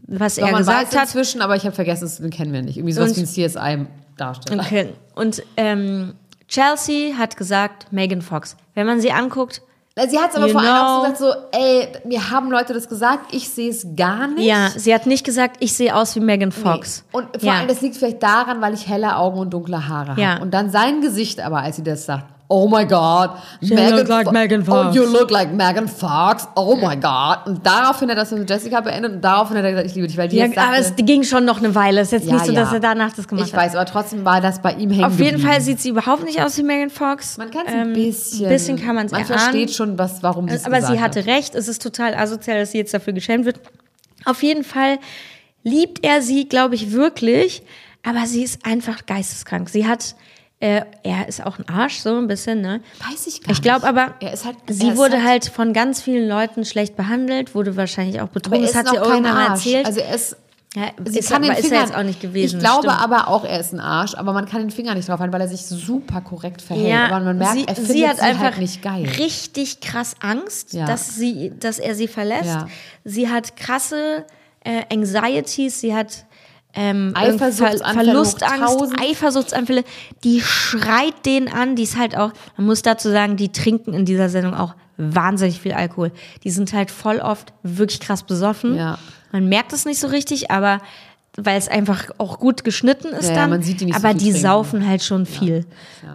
Speaker 3: was
Speaker 2: Doch,
Speaker 3: er gesagt
Speaker 2: weiß
Speaker 3: hat.
Speaker 2: inzwischen, aber ich habe vergessen, das- den kennen wir nicht. Irgendwie sowas
Speaker 3: Und-
Speaker 2: wie ein CSI-Darsteller.
Speaker 3: Okay. Und ähm, Chelsea hat gesagt, Megan Fox. Wenn man sie anguckt,
Speaker 2: Sie hat es aber
Speaker 3: You
Speaker 2: vor allem auch
Speaker 3: know-
Speaker 2: so gesagt, so, ey, mir haben Leute das gesagt, ich sehe es gar nicht.
Speaker 3: ja, sie hat nicht gesagt, ich sehe aus wie Megan Fox.
Speaker 2: Und vor
Speaker 3: ja.
Speaker 2: allem, das liegt vielleicht daran, weil ich helle Augen und dunkle Haare
Speaker 3: Ja.
Speaker 2: habe. Und dann sein Gesicht aber, als sie das sagt, oh my God,
Speaker 3: look like
Speaker 2: Fo-
Speaker 3: Megan
Speaker 2: Oh,
Speaker 3: Fox.
Speaker 2: you look like Megan Fox, oh my God. Und daraufhin hat er das mit Jessica beendet und daraufhin hat er gesagt, ich liebe dich, weil die
Speaker 3: ja,
Speaker 2: jetzt
Speaker 3: aber es ging schon noch eine Weile. Es ist jetzt
Speaker 2: Ja,
Speaker 3: nicht so, dass er danach das gemacht
Speaker 2: ich
Speaker 3: hat.
Speaker 2: weiß, aber trotzdem war das bei ihm hängen
Speaker 3: Auf jeden
Speaker 2: geblieben.
Speaker 3: Fall sieht sie überhaupt nicht aus wie Megan Fox.
Speaker 2: Man kann es
Speaker 3: Ähm,
Speaker 2: ein bisschen.
Speaker 3: Ein bisschen kann man es
Speaker 2: Man versteht schon, was, warum sie es
Speaker 3: Aber sie hatte
Speaker 2: hat.
Speaker 3: recht. Es ist total asozial, dass sie jetzt dafür geschämt wird. Auf jeden Fall liebt er sie, glaube ich, wirklich. Aber sie ist einfach geisteskrank. Sie hat, äh, er ist auch ein Arsch, so ein bisschen, ne?
Speaker 2: Weiß ich gar
Speaker 3: Ich glaube
Speaker 2: nicht.
Speaker 3: aber,
Speaker 2: er halt, er
Speaker 3: sie wurde halt, von ganz vielen Leuten schlecht behandelt, wurde wahrscheinlich auch betrogen.
Speaker 2: er
Speaker 3: Das hat sie irgendwann
Speaker 2: Arsch.
Speaker 3: erzählt.
Speaker 2: Also er ist,
Speaker 3: ja,
Speaker 2: Sie
Speaker 3: ist,
Speaker 2: kann den
Speaker 3: ist er jetzt auch nicht gewesen.
Speaker 2: Ich glaube
Speaker 3: stimmt.
Speaker 2: aber auch, er ist ein Arsch, aber man kann den Finger nicht drauf halten, weil er sich super korrekt verhält.
Speaker 3: Ja,
Speaker 2: aber man merkt,
Speaker 3: sie,
Speaker 2: er findet
Speaker 3: sie hat
Speaker 2: sie
Speaker 3: einfach
Speaker 2: halt nicht geil.
Speaker 3: richtig krass Angst,
Speaker 2: Ja.
Speaker 3: dass, sie, dass er sie verlässt.
Speaker 2: Ja.
Speaker 3: Sie hat krasse äh, Anxieties, sie hat ähm,
Speaker 2: Eifersuchtsanfälle
Speaker 3: Verlustangst,
Speaker 2: hoch 1000.
Speaker 3: Eifersuchtsanfälle. Die schreit den an, die ist halt auch, man muss dazu sagen, die trinken in dieser Sendung auch wahnsinnig viel Alkohol. Die sind halt voll oft wirklich krass besoffen.
Speaker 2: Ja.
Speaker 3: Man merkt es nicht so richtig, aber weil es einfach auch gut geschnitten ist
Speaker 2: Ja, ja,
Speaker 3: dann.
Speaker 2: man sieht die nicht so
Speaker 3: aber
Speaker 2: viel
Speaker 3: die
Speaker 2: trinken.
Speaker 3: saufen halt schon viel.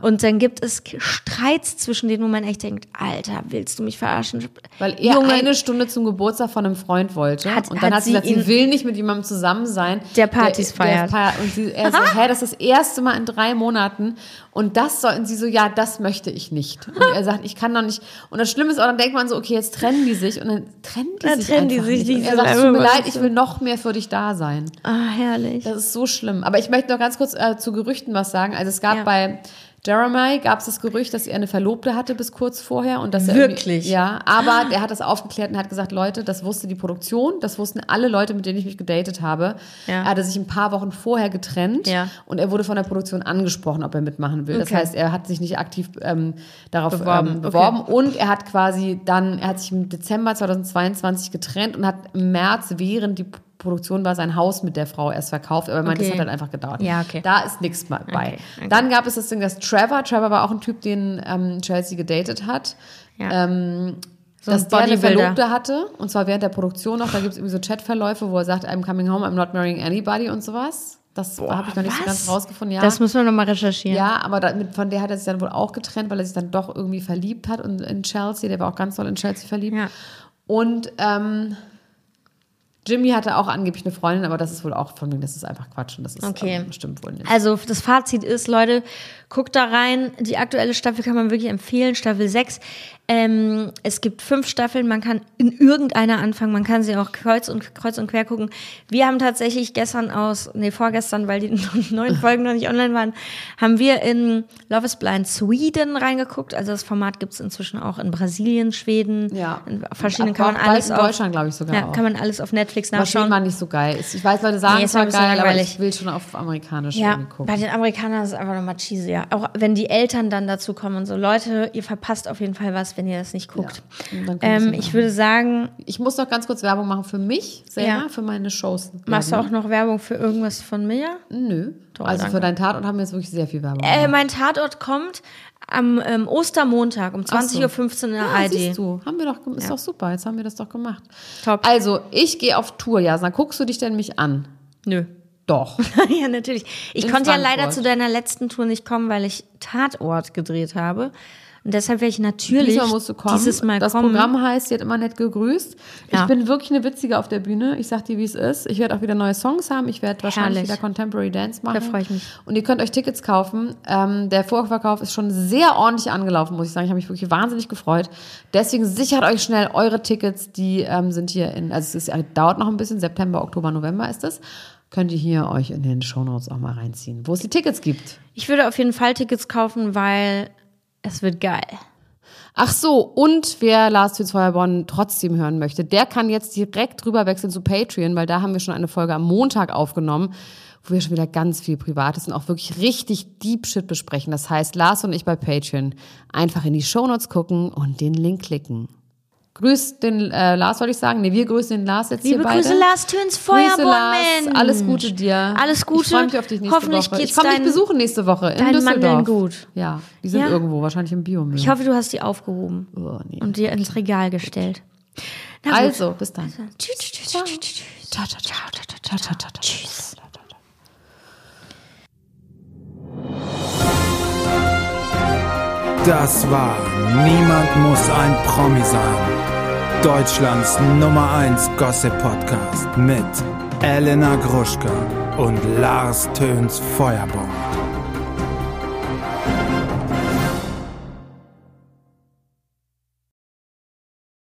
Speaker 3: Und dann gibt es Streits zwischen denen, wo man echt denkt, Alter, willst du mich verarschen?
Speaker 2: Weil er
Speaker 3: Junge,
Speaker 2: eine Stunde zum Geburtstag von einem Freund wollte.
Speaker 3: Hat-
Speaker 2: und dann
Speaker 3: hat
Speaker 2: hat sie gesagt, sie will nicht mit jemandem zusammen sein.
Speaker 3: Der Partys
Speaker 2: der,
Speaker 3: feiert.
Speaker 2: Der, und sie, er so, hä, das ist das erste Mal in drei Monaten. Und das sollten sie so, ja, das möchte ich nicht. Und er sagt, ich kann doch nicht. Und das Schlimme ist auch, dann denkt man so, okay, jetzt trennen die sich. Und dann trennen die
Speaker 3: Dann
Speaker 2: sich
Speaker 3: trennen die sich
Speaker 2: nicht. Und er
Speaker 3: so
Speaker 2: sagt, tut mir leid, ich will noch mehr für dich da sein.
Speaker 3: Ah, herrlich.
Speaker 2: Das ist so schlimm. Aber ich möchte noch ganz kurz äh, zu Gerüchten was sagen. Also es gab
Speaker 3: Ja.
Speaker 2: bei Jeremiah gab es das Gerücht, dass er eine Verlobte hatte bis kurz vorher und dass er
Speaker 3: Wirklich?
Speaker 2: ja, aber der hat das aufgeklärt und hat gesagt, Leute, das wusste die Produktion, das wussten alle Leute, mit denen ich mich gedatet habe.
Speaker 3: Ja.
Speaker 2: Er hatte sich ein paar Wochen vorher getrennt
Speaker 3: Ja.
Speaker 2: und er wurde von der Produktion angesprochen, ob er mitmachen will. Das
Speaker 3: Okay.
Speaker 2: heißt, er hat sich nicht aktiv ähm, darauf
Speaker 3: Beworben,
Speaker 2: beworben, ähm,
Speaker 3: okay.
Speaker 2: beworben und er hat quasi dann, er hat sich im Dezember 2022 getrennt und hat im März, während die Produktion war, sein Haus mit der Frau erst verkauft, aber er meinte, das
Speaker 3: Okay.
Speaker 2: hat halt einfach gedauert.
Speaker 3: Ja, okay.
Speaker 2: Da ist nichts bei.
Speaker 3: Okay, okay.
Speaker 2: Dann gab es das Ding, dass Trevor, Trevor war auch ein Typ, den ähm, Chelsea gedatet hat,
Speaker 3: Ja.
Speaker 2: ähm,
Speaker 3: So
Speaker 2: dass der eine. Verlobte hatte, und zwar während der Produktion noch, da gibt es irgendwie so Chatverläufe, wo er sagt, I'm coming home, I'm not marrying anybody und sowas. Das habe ich noch nicht so
Speaker 3: was?
Speaker 2: ganz rausgefunden. Ja.
Speaker 3: Das müssen wir nochmal recherchieren.
Speaker 2: Ja, aber damit, von der hat er sich dann wohl auch getrennt, weil er sich dann doch irgendwie verliebt hat und in Chelsea. Der war auch ganz doll in Chelsea verliebt.
Speaker 3: Ja.
Speaker 2: Und ähm, Jimmy hatte auch angeblich eine Freundin, aber das ist wohl auch von mir, das ist einfach Quatsch und das ist
Speaker 3: Okay.
Speaker 2: ähm, stimmt wohl nicht.
Speaker 3: Also das Fazit ist, Leute, guckt da rein. Die aktuelle Staffel kann man wirklich empfehlen, Staffel 6. Ähm, es gibt fünf Staffeln, man kann in irgendeiner anfangen, man kann sie auch kreuz und, kreuz und quer gucken. Wir haben tatsächlich gestern aus, nee, vorgestern, weil die neuen Folgen noch nicht online waren, haben wir in Love is Blind Sweden reingeguckt. Also das Format gibt es inzwischen auch in Brasilien, Schweden,
Speaker 2: Ja.
Speaker 3: in verschiedenen,
Speaker 2: Aber
Speaker 3: kann man alles
Speaker 2: in
Speaker 3: auf,
Speaker 2: Deutschland, glaube ich, sogar
Speaker 3: Ja,
Speaker 2: auch.
Speaker 3: kann man alles auf Netflix nachschauen.
Speaker 2: war nicht so geil. ist. Ich weiß, Leute sagen,
Speaker 3: Nee,
Speaker 2: es war geil, aber
Speaker 3: langweilig.
Speaker 2: ich will schon auf amerikanisch
Speaker 3: Ja,
Speaker 2: gucken.
Speaker 3: bei den Amerikanern ist es einfach nochmal cheesy, ja. Auch wenn die Eltern dann dazu kommen und so, Leute, ihr verpasst auf jeden Fall was, wenn ihr das nicht guckt.
Speaker 2: ihr's
Speaker 3: ähm,
Speaker 2: ja
Speaker 3: ich würde sagen,
Speaker 2: Ich muss noch ganz kurz Werbung machen für mich selber,
Speaker 3: Ja.
Speaker 2: für meine Shows.
Speaker 3: machst du
Speaker 2: Ja,
Speaker 3: auch noch Werbung für irgendwas von mir?
Speaker 2: Nö.
Speaker 3: Toll,
Speaker 2: also
Speaker 3: danke.
Speaker 2: für deinen Tatort haben wir jetzt wirklich sehr viel Werbung
Speaker 3: Äh, mein Tatort kommt am ähm, Ostermontag um
Speaker 2: Ach so.
Speaker 3: 20.15 Uhr in der
Speaker 2: Ja,
Speaker 3: ARD.
Speaker 2: siehst du, haben wir doch, ist doch super, jetzt haben wir das doch gemacht.
Speaker 3: Top.
Speaker 2: Also, ich gehe auf Tour, Jasna. Guckst du dich denn mich an?
Speaker 3: Nö.
Speaker 2: Doch.
Speaker 3: ja, natürlich. Ich
Speaker 2: In
Speaker 3: konnte ja
Speaker 2: Frankfurt.
Speaker 3: leider zu deiner letzten Tour nicht kommen, weil ich Tatort gedreht habe. Und deshalb werde ich natürlich
Speaker 2: Diesmal musst du kommen.
Speaker 3: dieses Mal
Speaker 2: das
Speaker 3: kommen.
Speaker 2: Programm heißt, sie hat immer nett gegrüßt.
Speaker 3: Ja.
Speaker 2: Ich bin wirklich eine Witzige auf der Bühne. Ich sag dir, wie es ist. Ich werde auch wieder neue Songs haben. Ich werde wahrscheinlich wieder Contemporary Dance machen.
Speaker 3: Da freu ich mich.
Speaker 2: Und ihr könnt euch Tickets kaufen. Ähm, der Vorverkauf ist schon sehr ordentlich angelaufen, muss ich sagen. Ich habe mich wirklich wahnsinnig gefreut. Deswegen sichert euch schnell eure Tickets. Die ähm, sind hier in, also es ist, dauert noch ein bisschen. September, Oktober, November ist es. Könnt ihr hier euch in den Shownotes auch mal reinziehen, wo es die Tickets gibt.
Speaker 3: Ich würde auf jeden Fall Tickets kaufen, weil es wird geil.
Speaker 2: Ach so, und wer Lars Feuerborn trotzdem hören möchte, der kann jetzt direkt rüber wechseln zu Patreon, weil da haben wir schon eine Folge am Montag aufgenommen, wo wir schon wieder ganz viel Privates und auch wirklich richtig Deep Shit besprechen. Das heißt, Lars und ich bei Patreon einfach in die Shownotes gucken und den Link klicken. Grüßt den äh, Lars, wollte ich sagen. Nee, wir grüßen den Lars jetzt
Speaker 3: Liebe
Speaker 2: hier beide.
Speaker 3: Grüße, Lars Töns,
Speaker 2: Grüße,
Speaker 3: Feuerborn,
Speaker 2: Lars.
Speaker 3: Mensch.
Speaker 2: Alles Gute dir.
Speaker 3: Alles Gute.
Speaker 2: Ich freue mich auf dich nächste
Speaker 3: Hoffentlich
Speaker 2: Woche.
Speaker 3: geht's
Speaker 2: Ich komme dich besuchen nächste Woche in
Speaker 3: deinen
Speaker 2: Düsseldorf.
Speaker 3: Mandeln gut.
Speaker 2: Ja, die sind
Speaker 3: Ja?
Speaker 2: irgendwo, wahrscheinlich im Biomüll.
Speaker 3: Ich hoffe, du hast die aufgehoben
Speaker 2: Oh, nee.
Speaker 3: und dir ins Regal gestellt. Na gut.
Speaker 2: Also, bis dann.
Speaker 3: Tschüss, tschüss.
Speaker 2: Tschüss.
Speaker 1: Das war Niemand muss ein Promi sein. Deutschlands Nummer 1 Gossip Podcast mit Elena Gruschka und Lars Töns Feuerbomb.